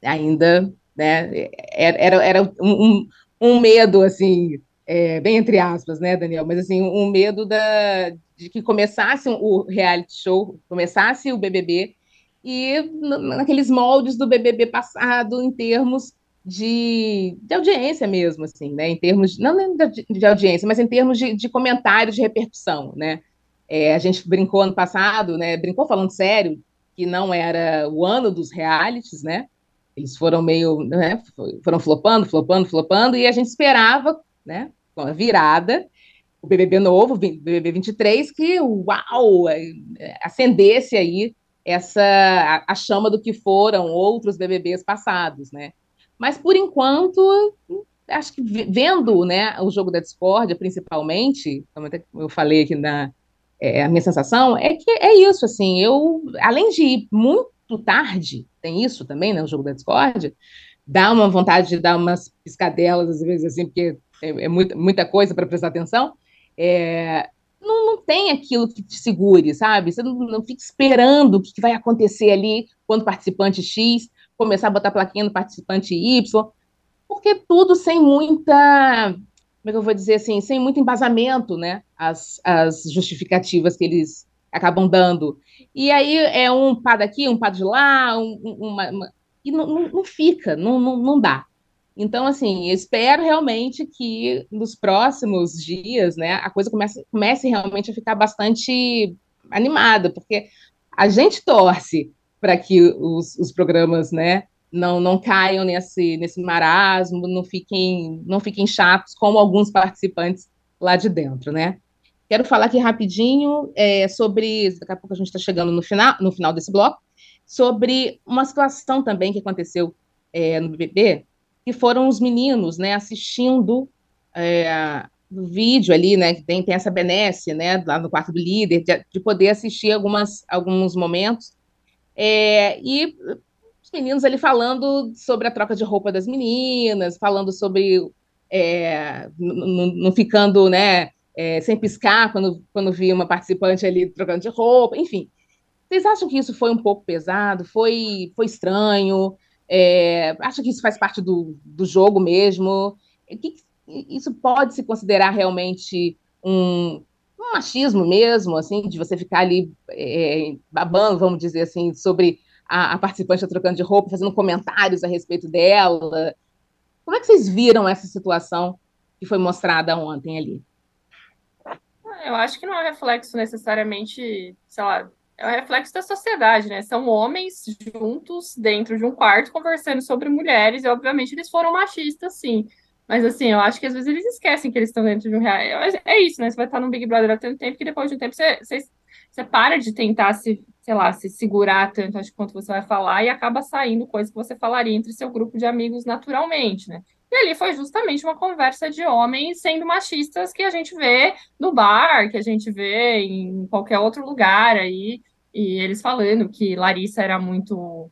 Ainda né? Era, era um, um, medo, assim, é, bem entre aspas, né, Daniel? Mas, assim, um medo da, de que começasse o reality show, começasse o BBB, e naqueles moldes do BBB passado, em termos de, de audiência mesmo, assim, né? Em termos, não de, de audiência, mas em termos de, de comentários de repercussão, né? É, a gente brincou ano passado, né? Brincou falando sério, que não era o ano dos realities, né? Eles foram meio, né, foram flopando, flopando, flopando, e a gente esperava, né, com a virada, o BBB novo, BBB 23, que, uau, acendesse aí essa, a, a chama do que foram outros BBBs passados, né. Mas, por enquanto, acho que vendo, né, o jogo da discórdia, principalmente, como eu falei aqui na, é, a minha sensação é que é isso, assim, eu, além de ir muito tarde, tem isso também, né, o jogo da discórdia, dá uma vontade de dar umas piscadelas, às vezes, assim, porque é, é muita, muita coisa para prestar atenção, é, não, não, tem aquilo que te segure, sabe? Você não, não fica esperando o que, que vai acontecer ali quando o participante X começar a botar plaquinha no participante Y, porque tudo sem muita, como é que eu vou dizer assim, sem muito embasamento, né? As, as justificativas que eles acabam dando. E aí é um pá daqui, um pá de lá, um, uma, uma, e não, não, não fica, não, não, não dá. Então, assim, espero realmente que nos próximos dias, né, a coisa comece, comece realmente a ficar bastante animada, porque a gente torce para que os, os programas, né, não, não caiam nesse, nesse marasmo, não fiquem, não fiquem chatos como alguns participantes lá de dentro, né? Quero falar aqui rapidinho é, sobre, daqui a pouco a gente está chegando no final, no final desse bloco, sobre uma situação também que aconteceu é, no BBB, que foram os meninos, né, assistindo é, o vídeo ali, né, que tem, tem essa benesse, né, lá no quarto do líder, de, de poder assistir algumas, alguns momentos, é, e os meninos ali falando sobre a troca de roupa das meninas, falando sobre é, não ficando, né, é, sem piscar quando, quando via uma participante ali trocando de roupa, enfim. Vocês acham que isso foi um pouco pesado? Foi, foi estranho? É, acha que isso faz parte do, do jogo mesmo? Que, isso pode se considerar realmente um, um, machismo mesmo, assim, de você ficar ali é, babando, vamos dizer assim, sobre a, a participante trocando de roupa, fazendo comentários a respeito dela. Como é que vocês viram essa situação que foi mostrada ontem ali? Eu acho que não é reflexo necessariamente, sei lá, é um reflexo da sociedade, né? São homens juntos dentro de um quarto conversando sobre mulheres, e obviamente eles foram machistas, sim. Mas assim, eu acho que às vezes eles esquecem que eles estão dentro de um real. É isso, né? Você vai estar no Big Brother há tanto tempo que depois de um tempo você, você, você para de tentar se, sei lá, se segurar tanto acho, quanto você vai falar e acaba saindo coisa que você falaria entre seu grupo de amigos naturalmente, né? E ali foi justamente uma conversa de homens sendo machistas que a gente vê no bar, que a gente vê em qualquer outro lugar aí, e eles falando que Larissa era muito.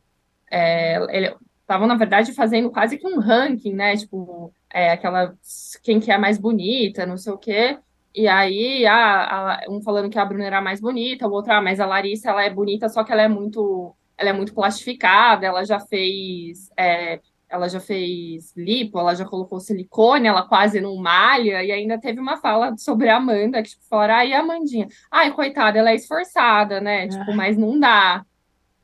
É, estavam, na verdade, fazendo quase que um ranking, né? Tipo, é, aquela quem que é mais bonita, não sei o quê. E aí, a, a, um falando que a Bruna era mais bonita, o outro, ah, mas a Larissa ela é bonita, só que ela é muito, ela é muito plastificada, ela já fez, é, ela já fez lipo, ela já colocou silicone, ela quase não malha, e ainda teve uma fala sobre a Amanda, que tipo, falaram, ai, a Amandinha, ai, coitada, ela é esforçada, né? Tipo, ah. mas não dá.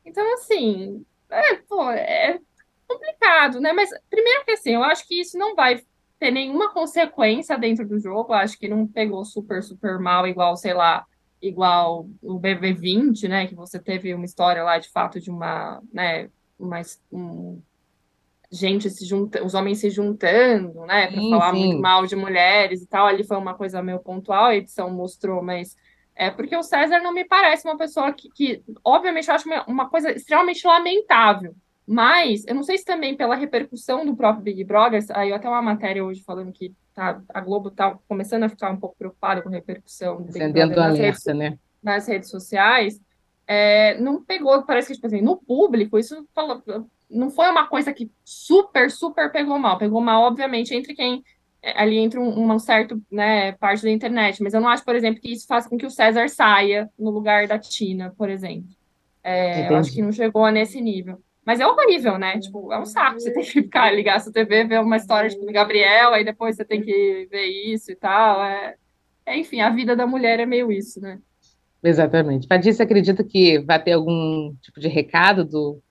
Então, assim, é, pô, é complicado, né? Mas primeiro que assim, eu acho que isso não vai ter nenhuma consequência dentro do jogo. Eu acho que não pegou super, super mal, igual, sei lá, igual o BB20, né? Que você teve uma história lá de fato de uma, né? Uma, um, gente se junta, os homens se juntando, né? Para falar sim. muito mal de mulheres e tal. Ali foi uma coisa meio pontual, a edição mostrou, mas é porque o César não me parece uma pessoa que, que obviamente, eu acho uma, uma coisa extremamente lamentável mas, eu não sei se também pela repercussão do próprio Big Brother, aí até uma matéria hoje falando que tá, a Globo está começando a ficar um pouco preocupada com a repercussão do Big Brother nas, redes, né? nas redes sociais, é, não pegou, parece que, tipo assim, no público, isso falou, não foi uma coisa que super, super pegou mal. Pegou mal, obviamente, entre quem é, ali entre um, uma certa né, parte da internet, mas eu não acho, por exemplo, que isso faça com que o César saia no lugar da Tina, por exemplo. É, eu acho que não chegou nesse nível. Mas é horrível, né? Tipo, é um saco. Você tem que ficar, ligar a sua TV, ver uma história tipo, do Gabriel, aí depois você tem que ver isso e tal. É... é enfim, a vida da mulher é meio isso, né? Exatamente. Patrícia, acredita que vai ter algum tipo de recado do,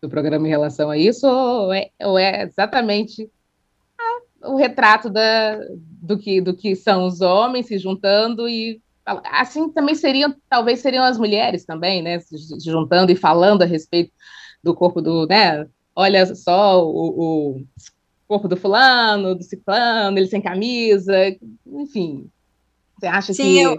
do programa em relação a isso, ou é, ou é exatamente o retrato da, do, que, do que são os homens se juntando e assim também seriam, talvez seriam as mulheres também, né, se juntando e falando a respeito do corpo do, né? Olha só o, o corpo do fulano, do ciclano, ele sem camisa, enfim. Você acha Sim, que. Eu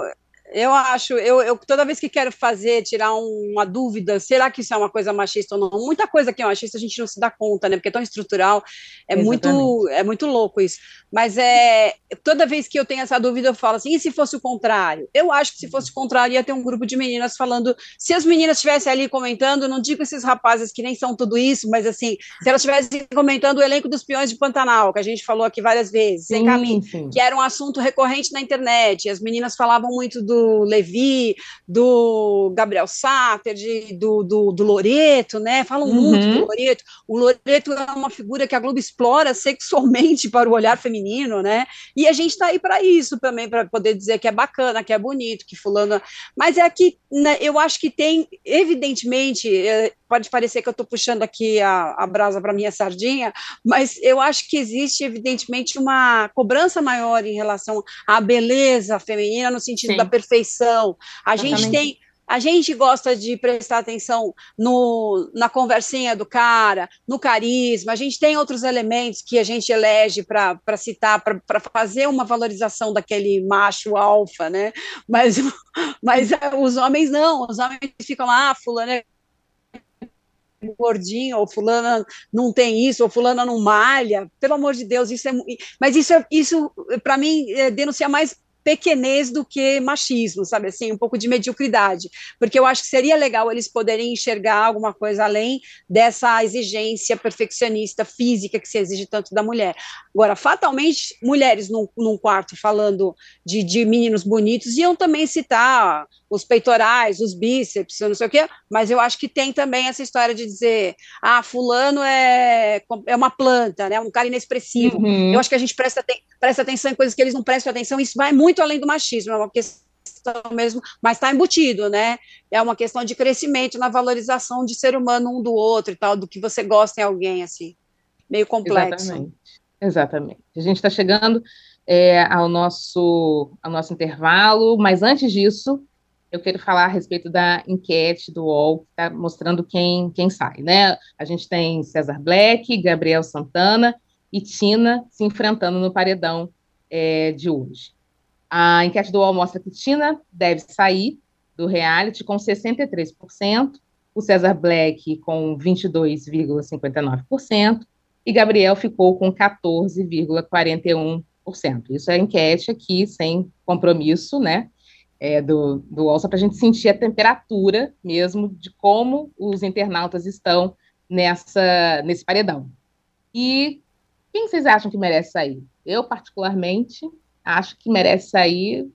eu acho, eu, eu, toda vez que quero fazer, tirar uma dúvida, será que isso é uma coisa machista ou não? Muita coisa que é machista a gente não se dá conta, né? Porque é tão estrutural, é muito, é muito louco isso. Mas é toda vez que eu tenho essa dúvida, eu falo assim: e se fosse o contrário? Eu acho que se fosse o contrário, ia ter um grupo de meninas falando. Se as meninas estivessem ali comentando, não digo esses rapazes que nem são tudo isso, mas assim, se elas estivessem comentando o elenco dos peões de Pantanal, que a gente falou aqui várias vezes, sem caminho, que era um assunto recorrente na internet, as meninas falavam muito do do Levi, do Gabriel Satter, de, do, do, do Loreto, né? Falam uhum. muito do Loreto. O Loreto é uma figura que a Globo explora sexualmente <laughs> para o olhar feminino, né? E a gente está aí para isso também, para poder dizer que é bacana, que é bonito, que fulano. Mas é que né, eu acho que tem, evidentemente, é, pode parecer que eu estou puxando aqui a, a brasa para minha sardinha, mas eu acho que existe, evidentemente, uma cobrança maior em relação à beleza feminina, no sentido Sim. da perfeição. A Exatamente. gente tem a gente gosta de prestar atenção no, na conversinha do cara, no carisma, a gente tem outros elementos que a gente elege para citar, para fazer uma valorização daquele macho alfa, né? Mas, <laughs> mas os homens não, os homens ficam lá, ah, fulano é gordinho, ou fulana não tem isso, ou fulana não malha, pelo amor de Deus, isso é, mas isso, é, isso para mim, é, denuncia mais pequenez do que machismo, sabe assim, um pouco de mediocridade, porque eu acho que seria legal eles poderem enxergar alguma coisa além dessa exigência perfeccionista física que se exige tanto da mulher. Agora, fatalmente, mulheres num, num quarto falando de, de meninos bonitos iam também citar os peitorais, os bíceps, não sei o quê, mas eu acho que tem também essa história de dizer, ah, fulano é, é uma planta, né, um cara inexpressivo. Uhum. Eu acho que a gente presta, presta atenção em coisas que eles não prestam atenção, isso vai muito além do machismo, é uma questão mesmo, mas está embutido, né? É uma questão de crescimento na valorização de ser humano um do outro e tal, do que você gosta em alguém, assim, meio complexo. Exatamente. Exatamente. A gente está chegando é, ao, nosso, ao nosso intervalo, mas antes disso, eu quero falar a respeito da enquete do UOL, que está mostrando quem, quem sai, né? A gente tem César Black, Gabriel Santana e Tina se enfrentando no paredão é, de hoje. A enquete do UOL mostra que Tina deve sair do reality com 63%, o César Black com 22,59% e Gabriel ficou com 14,41%. Isso é enquete aqui, sem compromisso, né? é, do, do UOL, só para a gente sentir a temperatura mesmo de como os internautas estão nessa, nesse paredão. E quem vocês acham que merece sair? Eu, particularmente, acho que merece sair.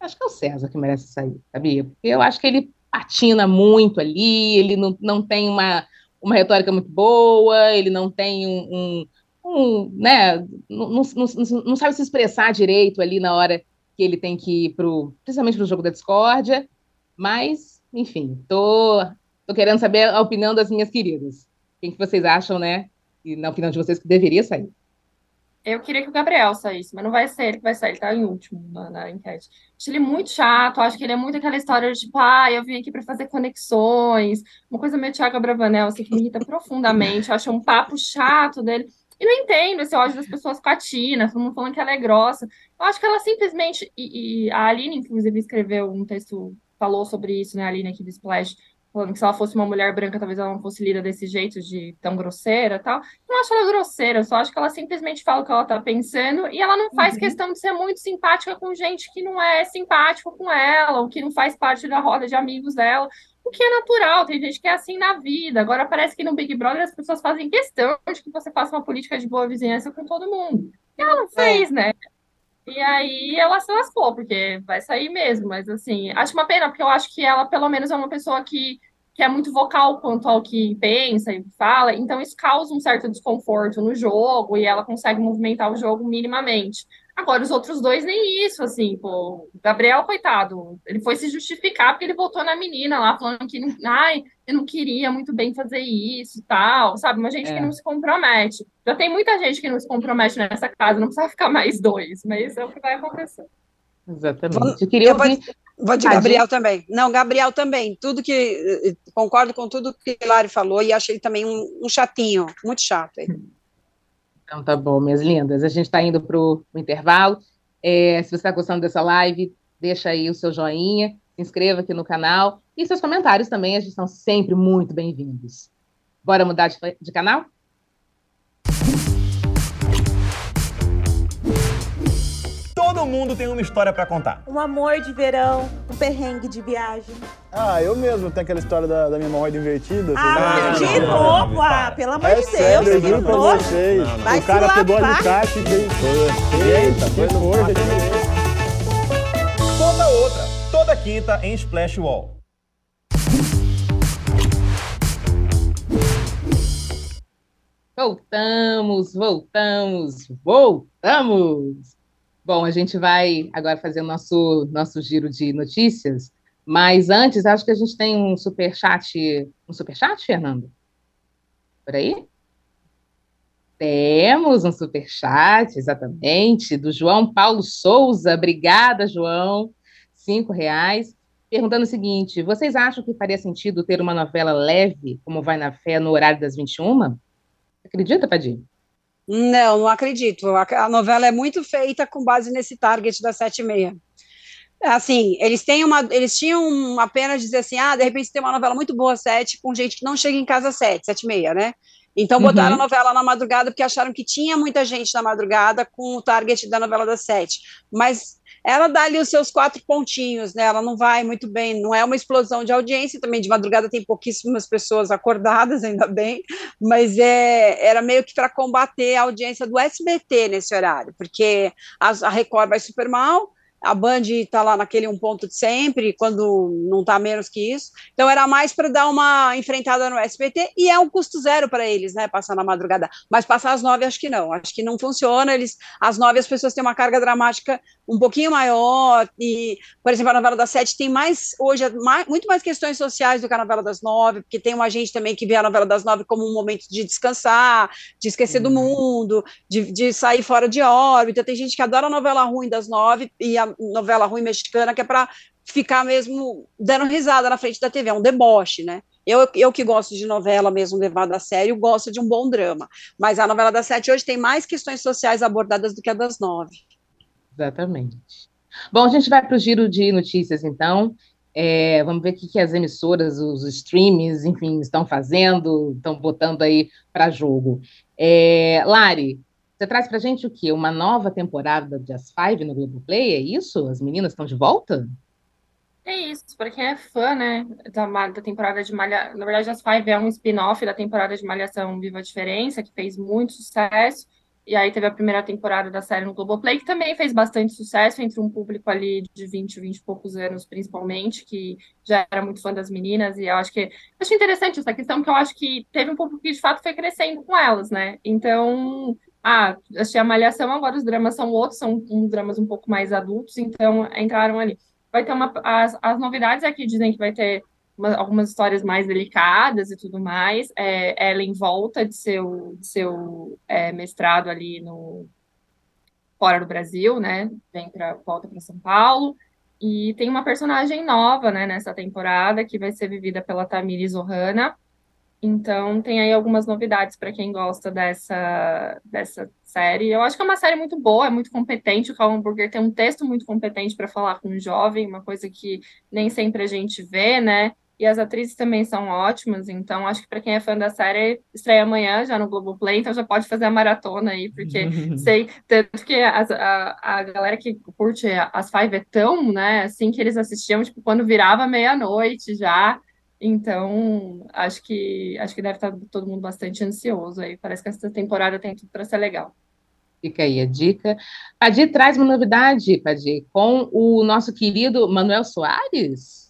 Acho que é o César que merece sair, sabia? Porque eu acho que ele patina muito ali, ele não, não tem uma, uma retórica muito boa, ele não tem um. um, um né, não, não, não, sabe se expressar direito ali na hora que ele tem que ir pro, principalmente para o jogo da discórdia, mas, enfim, tô, tô querendo saber a opinião das minhas queridas. Quem que vocês acham, né? E na opinião de vocês que deveria sair. Eu queria que o Gabriel saísse, mas não vai ser ele que vai sair, ele tá em último na, na enquete. Acho ele muito chato, acho que ele é muito aquela história de tipo, ah, eu vim aqui para fazer conexões, uma coisa meio Thiago Bravanel, assim, que me irrita profundamente, eu acho um papo chato dele. E não entendo esse ódio das pessoas com a Tina, todo mundo falando que ela é grossa. Eu acho que ela simplesmente. E, e, a Aline, inclusive, escreveu um texto, falou sobre isso, né, a Aline aqui do Splash, falando que se ela fosse uma mulher branca, talvez ela não fosse lida desse jeito, de tão grosseira tal. Não acho ela grosseira, eu só acho que ela simplesmente fala o que ela tá pensando e ela não faz uhum. questão de ser muito simpática com gente que não é simpático com ela, ou que não faz parte da roda de amigos dela o que é natural, tem gente que é assim na vida. Agora parece que no Big Brother as pessoas fazem questão de que você faça uma política de boa vizinhança com todo mundo. E ela não fez, é. né? E aí ela se lascou, porque vai sair mesmo, mas assim, acho uma pena, porque eu acho que ela, pelo menos, é uma pessoa que, que é muito vocal quanto ao que pensa e fala, então isso causa um certo desconforto no jogo e ela consegue movimentar o jogo minimamente. Agora, os outros dois, nem isso, assim, pô. Gabriel, coitado, ele foi se justificar porque ele votou na menina lá, falando que, ai, eu não queria muito bem fazer isso e tal, sabe? Uma gente é. que não se compromete. Já tem muita gente que não se compromete nessa casa, não precisa ficar mais dois, mas é o que vai acontecer. Exatamente. Eu queria ouvir... Vou, vou de Gabriel também. Não, Gabriel também. Tudo que. Eh, concordo com tudo que o Hilário falou e achei também um, um chatinho, muito chato. Hein? Então tá bom, minhas lindas. A gente está indo para o intervalo. É, se você está gostando dessa live, deixa aí o seu joinha, se inscreva aqui no canal e seus comentários também, eles são sempre muito bem-vindos. Bora mudar de, de canal? Todo mundo tem uma história para contar. Um amor de verão, um perrengue de viagem. Ah, eu mesmo tenho aquela história da, da minha hemorroida invertida. Ah, de não, novo? Não, ah, pelo amor é de Deus. Sério, eu juro pra vocês. Vai o cara pegou a alicate e fez... Eita, foi força Toda outra, toda quinta em Splash Wall. Voltamos, voltamos, voltamos! Bom, a gente vai agora fazer o nosso, nosso giro de notícias, mas antes, acho que a gente tem um super chat, um super chat, Fernando? Por aí? Temos um super chat, exatamente, do João Paulo Souza. Obrigada, João. Cinco reais. Perguntando o seguinte: vocês acham que faria sentido ter uma novela leve, como vai na fé, no horário das 21? Acredita, Padinho? Não, não acredito. A, novela é muito feita com base nesse target da sete e meia. Assim, eles têm uma, eles tinham uma pena de dizer assim, ah, de repente tem uma novela muito boa sete com gente que não chega em casa sete, sete e meia, né? Então botaram uhum. a novela na madrugada porque acharam que tinha muita gente na madrugada com o target da novela das sete. Mas ela dá ali os seus quatro pontinhos, né? Ela não vai muito bem, não é uma explosão de audiência, também de madrugada tem pouquíssimas pessoas acordadas, <laughs> ainda bem, mas é, era meio que para combater a audiência do SBT nesse horário, porque a, a Record vai super mal, a Band está lá naquele um ponto de sempre, quando não está menos que isso. Então era mais para dar uma enfrentada no SBT e é um custo zero para eles, né? Passar na madrugada. Mas passar às nove, acho que não. Acho que não funciona. Eles, às nove as pessoas têm uma carga dramática um pouquinho maior. E, por exemplo, a novela das sete tem mais hoje mais, muito mais questões sociais do que a novela das nove, porque tem uma gente também que vê a novela das nove como um momento de descansar, de esquecer do uhum. mundo, de, de sair fora de órbita. Tem gente que adora a novela ruim das nove e a novela ruim mexicana, que é para ficar mesmo dando risada na frente da TV, é um deboche, né? Eu, eu que gosto de novela mesmo levada a sério, gosto de um bom drama. Mas a novela das sete hoje tem mais questões sociais abordadas do que a das nove. Exatamente. Bom, a gente vai para o giro de notícias, então. É, vamos ver o que, que as emissoras, os streams, enfim, estão fazendo, estão botando aí para jogo. É, Lari, você traz para gente o quê? Uma nova temporada de As Five no Globoplay? É isso? As meninas estão de volta? É isso, para quem é fã, né, da, da temporada de Malhação. Na verdade, As Five é um spin-off da temporada de Malhação Viva a Diferença, que fez muito sucesso. E aí teve a primeira temporada da série no Globoplay, que também fez bastante sucesso entre um público ali de 20, 20 e poucos anos, principalmente, que já era muito fã das meninas, e eu acho que acho interessante essa questão, porque eu acho que teve um público que de fato foi crescendo com elas, né? Então, ah, achei a Malhação, agora os dramas são outros, são dramas um pouco mais adultos, então entraram ali. Vai ter uma. As, as novidades aqui dizem que vai ter uma, algumas histórias mais delicadas e tudo mais. É, Ellen volta de seu, de seu é, mestrado ali no fora do Brasil, né? Vem para volta para São Paulo. E tem uma personagem nova, né, nessa temporada, que vai ser vivida pela Tamires Ohana, então, tem aí algumas novidades para quem gosta dessa, dessa série. Eu acho que é uma série muito boa, é muito competente. O Calum Burger tem um texto muito competente para falar com um jovem, uma coisa que nem sempre a gente vê, né? E as atrizes também são ótimas, então acho que para quem é fã da série, estreia amanhã já no Globoplay, então já pode fazer a maratona aí, porque <laughs> sei, tanto que a, a, a galera que curte as Five é tão, né, assim que eles assistiam, tipo, quando virava meia-noite já, então, acho que acho que deve estar todo mundo bastante ansioso aí. Parece que essa temporada tem tudo para ser legal. Fica aí a dica. Padir traz uma novidade, Padir, com o nosso querido Manuel Soares.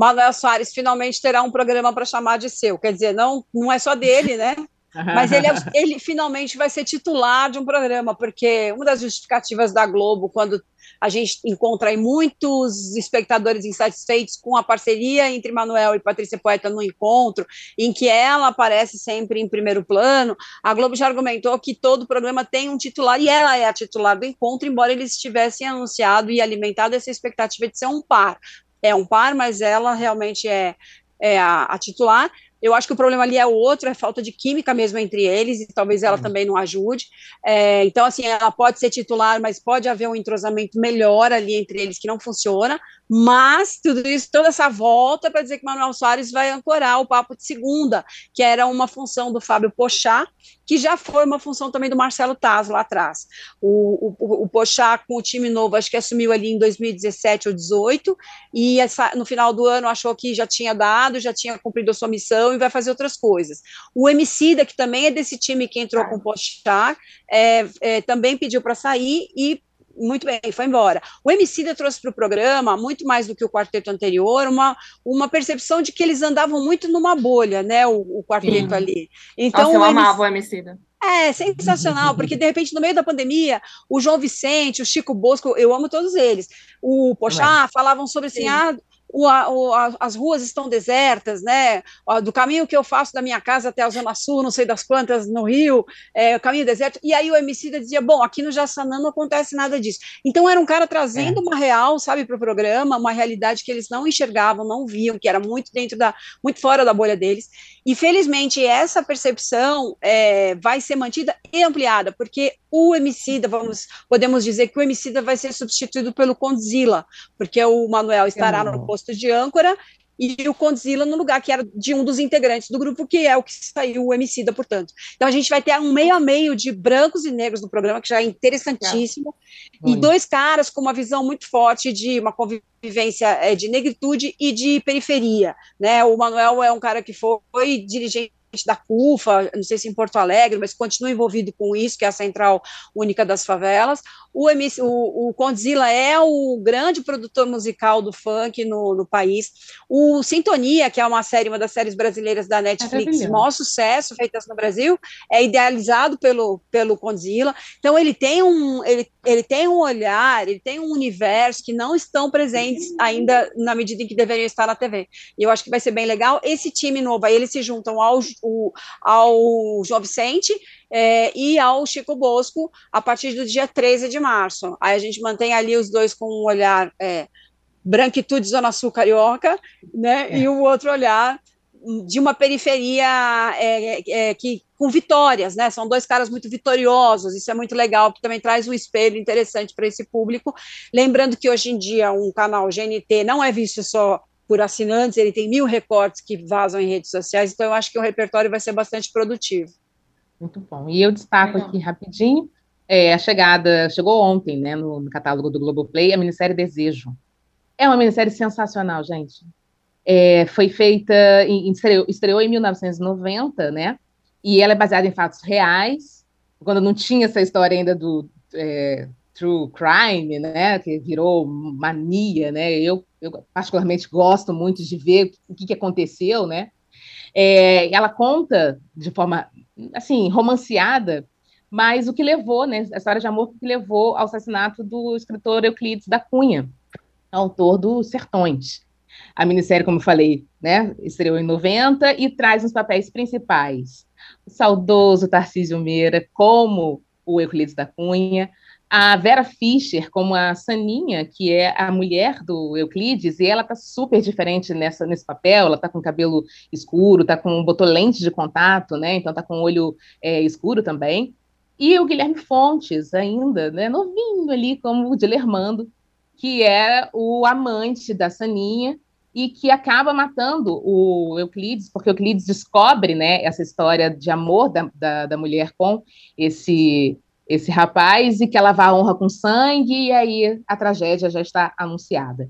Manuel Soares finalmente terá um programa para chamar de seu. Quer dizer, não, não é só dele, né? <laughs> Mas ele, é ele finalmente vai ser titular de um programa, porque uma das justificativas da Globo, quando a gente encontra aí muitos espectadores insatisfeitos com a parceria entre Manuel e Patrícia Poeta no encontro, em que ela aparece sempre em primeiro plano. A Globo já argumentou que todo programa tem um titular e ela é a titular do encontro, embora eles tivessem anunciado e alimentado essa expectativa de ser um par. É um par, mas ela realmente é, é a, a titular. Eu acho que o problema ali é outro, é falta de química mesmo entre eles, e talvez ela uhum. também não ajude. É, então, assim, ela pode ser titular, mas pode haver um entrosamento melhor ali entre eles que não funciona. Mas tudo isso, toda essa volta para dizer que Manuel Soares vai ancorar o papo de segunda, que era uma função do Fábio Pochá, que já foi uma função também do Marcelo Taz lá atrás. O, o, o Pochá, com o time novo, acho que assumiu ali em 2017 ou 2018, e essa, no final do ano achou que já tinha dado, já tinha cumprido a sua missão e vai fazer outras coisas. O Emicida, que também é desse time que entrou com o Pochá, é, é, também pediu para sair e muito bem, foi embora. O Emicida trouxe para o programa, muito mais do que o quarteto anterior, uma, uma percepção de que eles andavam muito numa bolha, né, o, o quarteto Sim. ali. Então, Nossa, eu amava o Emicida. É, sensacional, porque de repente, no meio da pandemia, o João Vicente, o Chico Bosco, eu amo todos eles, o Pochá, falavam sobre assim, ah, o, o, a, as ruas estão desertas, né? Do caminho que eu faço da minha casa até a Zona Sul, não sei das quantas, no Rio, é, o caminho deserto. E aí o MC dizia: Bom, aqui no Jaçanã não acontece nada disso. Então era um cara trazendo é. uma real, sabe, para o programa, uma realidade que eles não enxergavam, não viam, que era muito dentro da, muito fora da bolha deles. E felizmente essa percepção é, vai ser mantida e ampliada, porque o Emicida, vamos, podemos dizer que o Emicida vai ser substituído pelo Condzilla, porque o Manuel estará no posto de âncora e o Condzilla no lugar que era de um dos integrantes do grupo, que é o que saiu o Emicida, portanto. Então a gente vai ter um meio a meio de brancos e negros no programa, que já é interessantíssimo, é. e dois caras com uma visão muito forte de uma convivência é, de negritude e de periferia, né? O Manuel é um cara que foi dirigente da CUFA, não sei se em Porto Alegre, mas continua envolvido com isso, que é a Central Única das Favelas. O, MC, o, o Condzilla é o grande produtor musical do funk no, no, país. O Sintonia, que é uma série, uma das séries brasileiras da Netflix, maior sucesso, feitas no Brasil, é idealizado pelo, pelo Condzilla. Então ele tem um ele, ele tem um olhar, ele tem um universo que não estão presentes ainda na medida em que deveriam estar na TV. E eu acho que vai ser bem legal. Esse time novo, aí eles se juntam ao, ao João Vicente é, e ao Chico Bosco a partir do dia 13 de março. Aí a gente mantém ali os dois com um olhar é, branquitude Zona Sul Carioca, né, é. e o outro olhar de uma periferia é, é, que com vitórias, né? São dois caras muito vitoriosos. Isso é muito legal, porque também traz um espelho interessante para esse público. Lembrando que hoje em dia um canal GNT não é visto só por assinantes, ele tem mil recortes que vazam em redes sociais. Então eu acho que o repertório vai ser bastante produtivo. Muito bom. E eu destaco aqui rapidinho é, a chegada, chegou ontem, né, no, no catálogo do Globoplay, a minissérie Desejo. É uma minissérie sensacional, gente. É, foi feita, em, estreou, estreou, em 1990, né? E ela é baseada em fatos reais, quando não tinha essa história ainda do é, true crime, né? Que virou mania, né? Eu, eu particularmente gosto muito de ver o que, que aconteceu, né? É, ela conta de forma assim, romanceada, mas o que levou, né, a história de amor que levou ao assassinato do escritor Euclides da Cunha, autor do Sertões. A minissérie, como eu falei, né, estreou em 90 e traz nos papéis principais o saudoso Tarcísio Meira como o Euclides da Cunha, a Vera Fischer como a Saninha, que é a mulher do Euclides, e ela tá super diferente nessa, nesse papel, ela tá com cabelo escuro, tá com, botou lente de contato, né, então tá com olho é, escuro também, e o Guilherme Fontes ainda, né, novinho ali, como o Dilermando, que é o amante da Saninha, e que acaba matando o Euclides, porque Euclides descobre, né, essa história de amor da, da, da mulher com esse esse rapaz e que ela vá à honra com sangue, e aí a tragédia já está anunciada.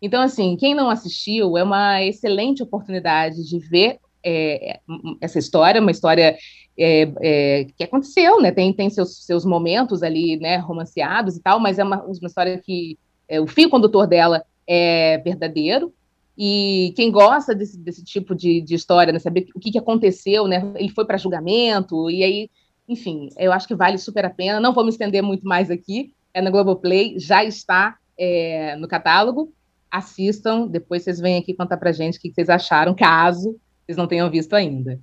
Então, assim, quem não assistiu, é uma excelente oportunidade de ver é, essa história, uma história é, é, que aconteceu, né? Tem, tem seus, seus momentos ali, né, romanceados e tal, mas é uma, uma história que é, o fio condutor dela é verdadeiro. E quem gosta desse, desse tipo de, de história, né, saber o que, que aconteceu, né? Ele foi para julgamento, e aí enfim, eu acho que vale super a pena. Não vou me estender muito mais aqui. É na Globoplay, já está é, no catálogo. Assistam, depois vocês vêm aqui contar pra gente o que vocês acharam, caso vocês não tenham visto ainda.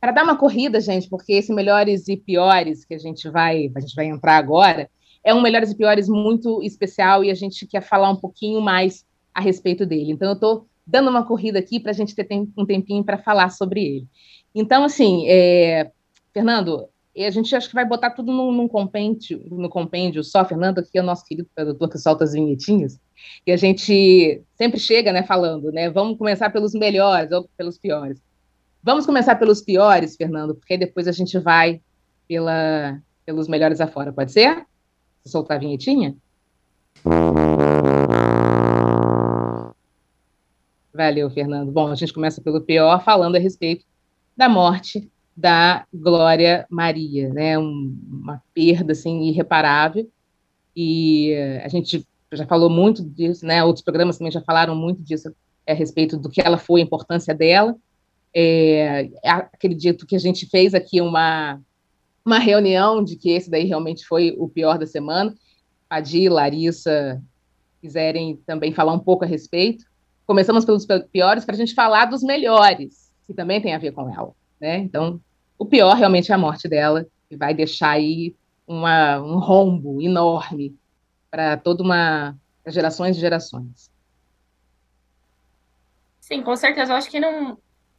Para dar uma corrida, gente, porque esse melhores e piores que a gente vai, a gente vai entrar agora, é um melhores e piores muito especial e a gente quer falar um pouquinho mais a respeito dele. Então eu estou dando uma corrida aqui para a gente ter um tempinho para falar sobre ele. Então, assim, é, Fernando, e a gente acho que vai botar tudo num, num compêndio, no compêndio só. Fernando aqui é o nosso querido produtor que solta as vinhetinhas. E a gente sempre chega, né, falando, né? Vamos começar pelos melhores ou pelos piores. Vamos começar pelos piores, Fernando, porque depois a gente vai pela, pelos melhores afora. Pode ser? Você soltar a vinhetinha? Valeu, Fernando. Bom, a gente começa pelo pior, falando a respeito da morte da Glória Maria, né? Um, uma perda assim irreparável. E a gente já falou muito disso, né? Outros programas também já falaram muito disso a respeito do que ela foi, a importância dela. É, acredito que a gente fez aqui uma uma reunião de que esse daí realmente foi o pior da semana. A Di, Larissa, quiserem também falar um pouco a respeito. Começamos pelos piores para a gente falar dos melhores, que também tem a ver com ela né? Então, o pior realmente é a morte dela, que vai deixar aí uma, um rombo enorme para toda uma gerações e gerações. Sim, com certeza. Eu acho que não.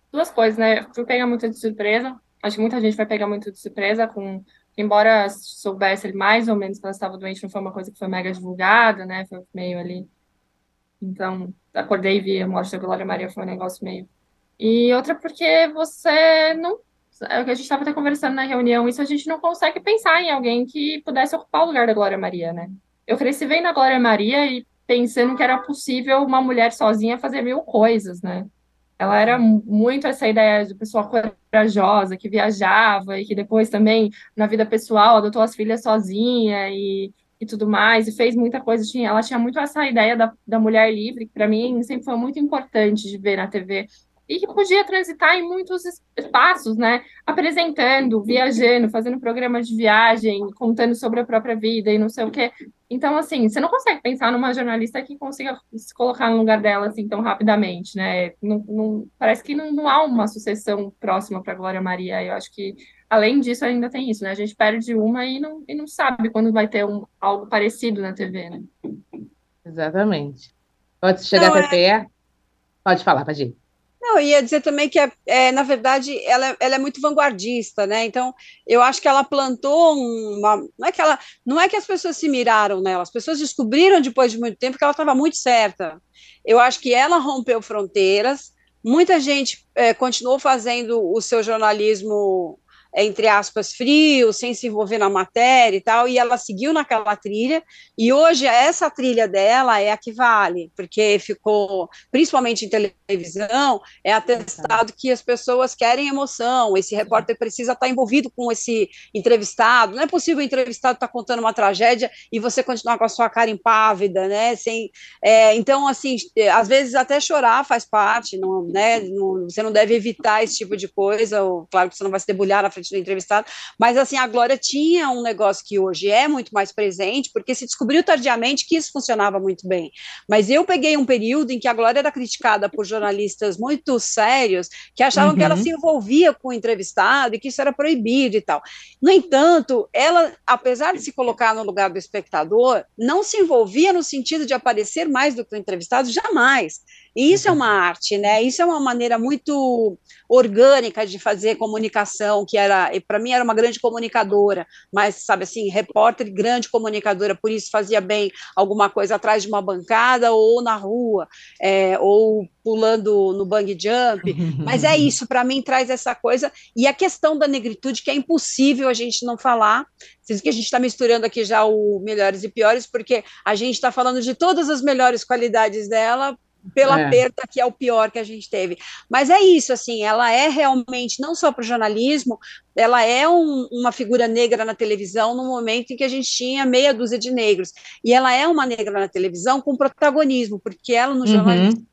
Duas coisas, né? Fui pegar muito de surpresa. Acho que muita gente vai pegar muito de surpresa com. Embora soubesse mais ou menos que ela estava doente, não foi uma coisa que foi mega divulgada, né? Foi meio ali Então, acordei e vi a morte da Glória Maria, foi um negócio meio. E outra porque você não. É o que a gente estava até conversando na reunião, isso a gente não consegue pensar em alguém que pudesse ocupar o lugar da Glória Maria, né? Eu cresci vendo a Glória Maria e pensando que era possível uma mulher sozinha fazer mil coisas, né? Ela era muito essa ideia de pessoa corajosa, que viajava e que depois também, na vida pessoal, adotou as filhas sozinha e, e tudo mais, e fez muita coisa. Tinha, ela tinha muito essa ideia da, da mulher livre, que para mim sempre foi muito importante de ver na TV e que podia transitar em muitos espaços, né? Apresentando, viajando, fazendo programas de viagem, contando sobre a própria vida e não sei o quê. Então, assim, você não consegue pensar numa jornalista que consiga se colocar no lugar dela assim tão rapidamente, né? Não, não parece que não, não, há uma sucessão próxima para Glória Maria. Eu acho que, além disso, ainda tem isso, né? A gente perde uma e não, e não sabe quando vai ter um, algo parecido na TV, né? Exatamente. Pode chegar não, até é... Pode falar, Padir. Não, eu ia dizer também que, é, é, na verdade, ela, ela, é muito vanguardista, né? Então, eu acho que ela plantou uma. Não é que, ela, não é que as pessoas se miraram nela, as pessoas descobriram depois de muito tempo que ela estava muito certa. Eu acho que ela rompeu fronteiras, muita gente é, continuou fazendo o seu jornalismo entre aspas, frio, sem se envolver na matéria e tal, e ela seguiu naquela trilha, e hoje essa trilha dela é a que vale, porque ficou, principalmente em televisão, é atestado que as pessoas querem emoção, esse repórter precisa estar envolvido com esse entrevistado, não é possível o entrevistado estar contando uma tragédia e você continuar com a sua cara impávida, né, sem, é, então, assim, às vezes até chorar faz parte, não, né, não, você não deve evitar esse tipo de coisa, ou, claro que você não vai se debulhar na frente do entrevistado, mas assim, a Glória tinha um negócio que hoje é muito mais presente, porque se descobriu tardiamente que isso funcionava muito bem. Mas eu peguei um período em que a Glória era criticada por jornalistas muito sérios, que achavam uhum. que ela uhum. se envolvia com o entrevistado e que isso era proibido e tal. No entanto, ela, apesar de se colocar no lugar do espectador, não se envolvia no sentido de aparecer mais do que o entrevistado, jamais. E isso é uma arte, né? Isso é uma maneira muito orgânica de fazer comunicação, que era, para mim, era uma grande comunicadora, mas, sabe assim, repórter, grande comunicadora, por isso fazia bem alguma coisa atrás de uma bancada ou na rua, é, ou pulando no bang jump, mas é <laughs> isso, para mim traz essa coisa, e a questão da negritude, que é impossível a gente não falar, vocês que a gente está misturando aqui já o melhores e piores, porque a gente está falando de todas as melhores qualidades dela, pela é. perda que é o pior que a gente teve. Mas é isso, assim, ela é realmente, não só para o jornalismo, ela é um, uma figura negra na televisão no momento em que a gente tinha meia dúzia de negros. E ela é uma negra na televisão com protagonismo, porque ela no uhum. jornalismo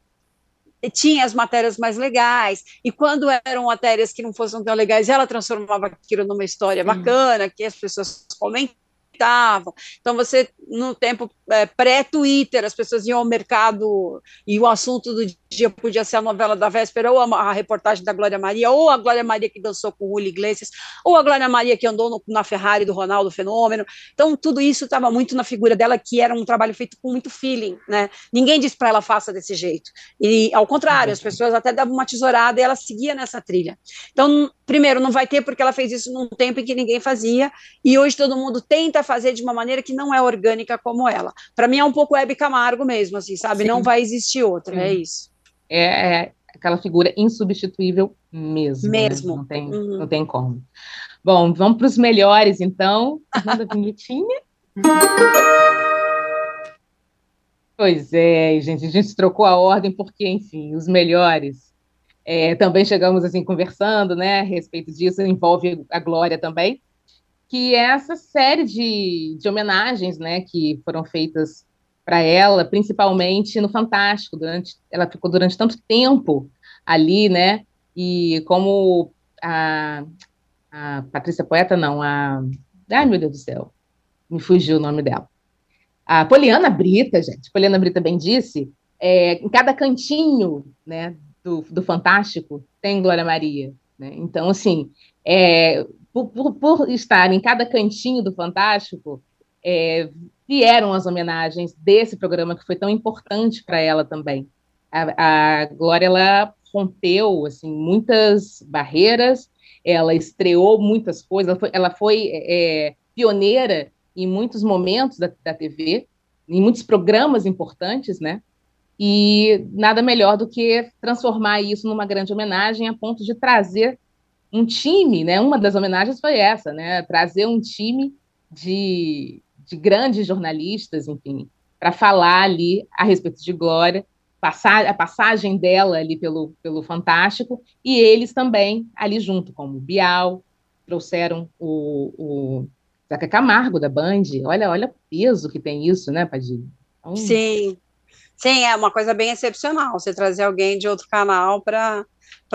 tinha as matérias mais legais, e quando eram matérias que não fossem tão legais, ela transformava aquilo numa história bacana, que as pessoas comentavam, então, você, no tempo é, pré-Twitter, as pessoas iam ao mercado e o assunto do dia podia ser a novela da véspera, ou a, a reportagem da Glória Maria, ou a Glória Maria que dançou com o Julio Iglesias, ou a Glória Maria que andou no, na Ferrari do Ronaldo Fenômeno. Então, tudo isso estava muito na figura dela, que era um trabalho feito com muito feeling, né? Ninguém disse para ela faça desse jeito. E, ao contrário, as pessoas até davam uma tesourada e ela seguia nessa trilha. Então, primeiro, não vai ter porque ela fez isso num tempo em que ninguém fazia, e hoje todo mundo tenta fazer de uma maneira que não é orgânica como ela. Para mim é um pouco Hebe Camargo mesmo, assim, sabe? Sim. Não vai existir outra, Sim. é isso. É, é, aquela figura insubstituível mesmo. Né? Mesmo. Né? Não, tem, uhum. não tem como. Bom, vamos para os melhores, então. Manda a <laughs> vinhetinha. pois é, gente, a gente trocou a ordem porque, enfim, os melhores. É, também chegamos assim conversando, né, a respeito disso, envolve a Glória também que é essa série de, de homenagens, né, que foram feitas para ela, principalmente no Fantástico, durante, ela ficou durante tanto tempo ali, né, e como a, a Patrícia Poeta, não, a, ai meu Deus do céu, me fugiu o nome dela, a Poliana Brita, gente, Poliana Brita bem disse, é, em cada cantinho, né, do, do Fantástico tem Glória Maria, né, então, assim, é, por, por, por estar em cada cantinho do Fantástico, é, vieram as homenagens desse programa que foi tão importante para ela também. A, a Glória ela rompeu assim muitas barreiras, ela estreou muitas coisas, ela foi, ela foi é, pioneira em muitos momentos da, da TV, em muitos programas importantes, né? E nada melhor do que transformar isso numa grande homenagem a ponto de trazer um time, né? Uma das homenagens foi essa, né? Trazer um time de, de grandes jornalistas, enfim, para falar ali a respeito de Glória, passar a passagem dela ali pelo, pelo Fantástico, e eles também ali junto, como Bial, trouxeram o, o Zeca Camargo da Band. Olha, olha o peso que tem isso, né, Padilha? Então... Sim. Sim, é uma coisa bem excepcional você trazer alguém de outro canal para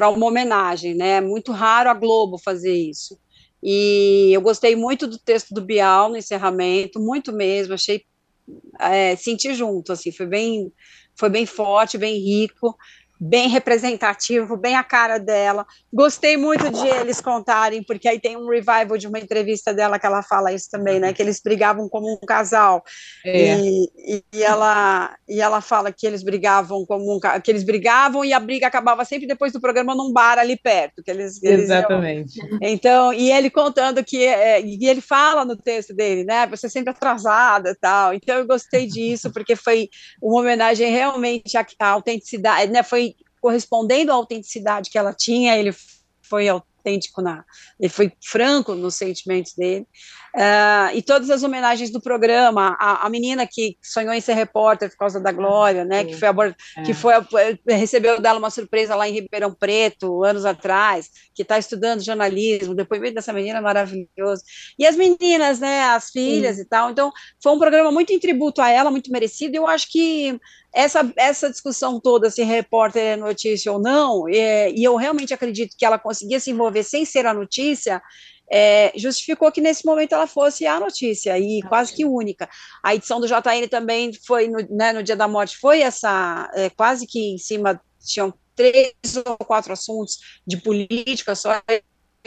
uma homenagem, né? É muito raro a Globo fazer isso. E eu gostei muito do texto do Bial no encerramento, muito mesmo, achei é, senti junto, assim, foi bem, foi bem forte, bem rico bem representativo, bem a cara dela. Gostei muito de eles contarem, porque aí tem um revival de uma entrevista dela que ela fala isso também, né? Que eles brigavam como um casal. É. E, e, ela, e ela fala que eles brigavam como um que eles brigavam e a briga acabava sempre depois do programa num bar ali perto. Que eles, Exatamente. Eles então, e ele contando que é, e ele fala no texto dele, né? Você sempre atrasada e tal. Então eu gostei disso, porque foi uma homenagem realmente à, à autenticidade, né? Foi correspondendo à autenticidade que ela tinha, ele foi autêntico na, ele foi franco nos sentimentos dele. Uh, e todas as homenagens do programa, a, a, menina que sonhou em ser repórter por causa da Glória, né, que foi, é. que foi recebeu dela uma surpresa lá em Ribeirão Preto anos atrás, que está estudando jornalismo, depois veio dessa menina maravilhoso. E as meninas, né, as filhas Sim. e tal. Então, foi um programa muito em tributo a ela, muito merecido. Eu acho que essa, essa discussão toda, se repórter é notícia ou não, é, e eu realmente acredito que ela conseguia se envolver sem ser a notícia, é, justificou que nesse momento ela fosse a notícia, e ah, quase sim. que única. A edição do JN também foi, no, né, no dia da morte, foi essa, é, quase que em cima, tinham três ou quatro assuntos de política só,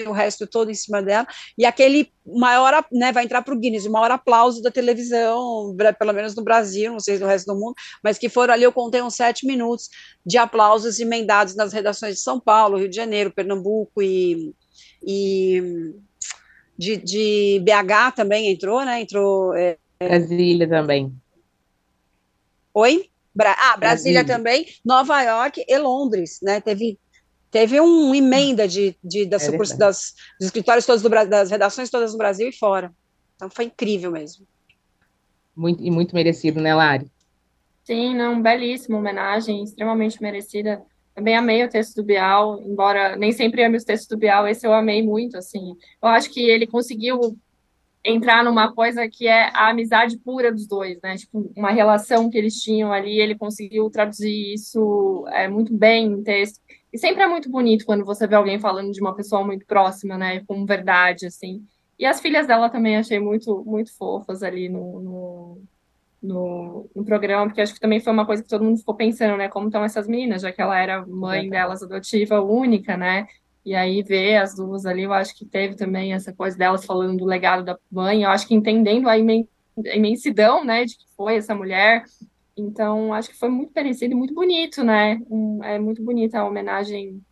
o resto todo em cima dela, e aquele maior, né, vai entrar para o Guinness, o maior aplauso da televisão, pelo menos no Brasil, não sei se no resto do mundo, mas que foram ali, eu contei uns sete minutos de aplausos emendados nas redações de São Paulo, Rio de Janeiro, Pernambuco e, e de, de BH também entrou, né, entrou... É, Brasília também. Oi? Bra ah, Brasília, Brasília, também, Nova York e Londres, né? Teve Teve uma emenda de, de das, é das, dos escritórios todos do das redações todas no Brasil e fora. Então foi incrível mesmo. Muito, e muito merecido, né, Lari? Sim, não, belíssima homenagem, extremamente merecida. Também amei o texto do Bial, embora nem sempre ame os textos do Bial, esse eu amei muito, assim. Eu acho que ele conseguiu entrar numa coisa que é a amizade pura dos dois, né? Tipo, uma relação que eles tinham ali, ele conseguiu traduzir isso é, muito bem em texto. E sempre é muito bonito quando você vê alguém falando de uma pessoa muito próxima, né? Com verdade, assim. E as filhas dela também achei muito, muito fofas ali no, no, no, no, programa, porque acho que também foi uma coisa que todo mundo ficou pensando, né? Como estão essas meninas, já que ela era mãe delas adotiva única, né? E aí ver as duas ali, eu acho que teve também essa coisa delas falando do legado da mãe, eu acho que entendendo a imensidão, né, de que foi essa mulher, então, acho que foi muito merecido e muito bonito, né? Um, é muito bonita a homenagem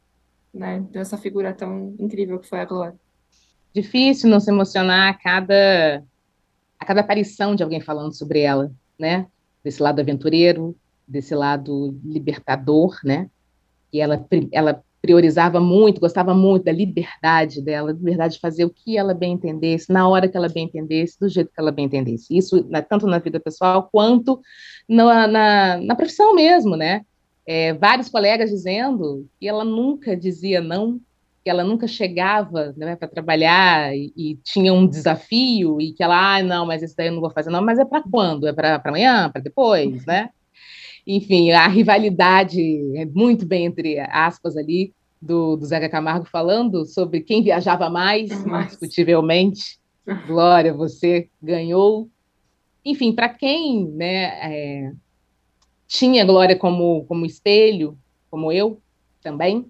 né, dessa figura tão incrível que foi a Glória. Difícil não se emocionar a cada, a cada aparição de alguém falando sobre ela, né? Desse lado aventureiro, desse lado libertador, né? E ela, ela priorizava muito, gostava muito da liberdade dela, liberdade de fazer o que ela bem entendesse, na hora que ela bem entendesse, do jeito que ela bem entendesse. Isso né, tanto na vida pessoal quanto na, na, na profissão mesmo, né? É, vários colegas dizendo que ela nunca dizia não, que ela nunca chegava né, para trabalhar e, e, tinha um desafio e que ela, ah, não, mas isso daí eu não vou fazer, não, mas é para quando? É para amanhã? Para depois, né? enfim, a rivalidade é muito bem entre aspas ali do, do Zeca Camargo falando sobre quem viajava mais, mais. indiscutivelmente. <laughs> Glória, você ganhou. Enfim, para quem né, é, tinha Glória como, como espelho, como eu também,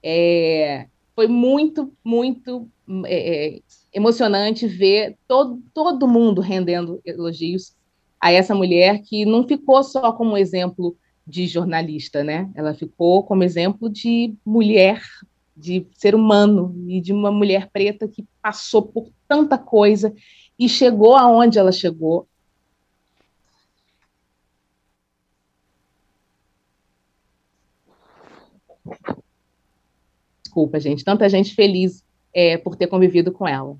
é, foi muito, muito é, é emocionante ver todo, todo mundo rendendo elogios a essa mulher que não ficou só como exemplo de jornalista, né? Ela ficou como exemplo de mulher, de ser humano e de uma mulher preta que passou por tanta coisa e chegou aonde ela chegou. Desculpa, gente, tanta gente feliz é, por ter convivido com ela.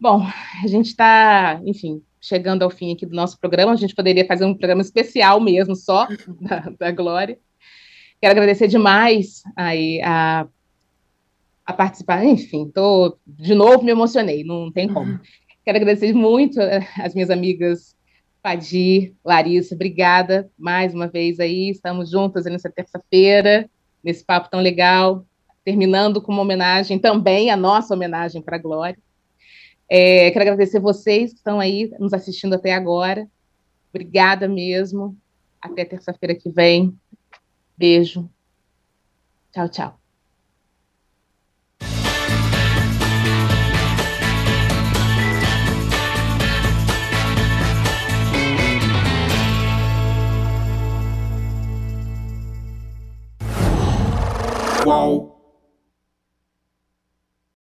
Bom, a gente está, enfim, chegando ao fim aqui do nosso programa. A gente poderia fazer um programa especial mesmo, só <laughs> da, da Glória. Quero agradecer demais aí a, a participar. Enfim, tô, de novo me emocionei, não tem como. Quero agradecer muito as minhas amigas Padir, Larissa, obrigada mais uma vez aí. Estamos juntas nessa terça-feira, nesse papo tão legal, terminando com uma homenagem também, a nossa homenagem para a Glória. É, quero agradecer vocês que estão aí nos assistindo até agora. Obrigada mesmo. Até terça-feira que vem. Beijo. Tchau, tchau. Qual?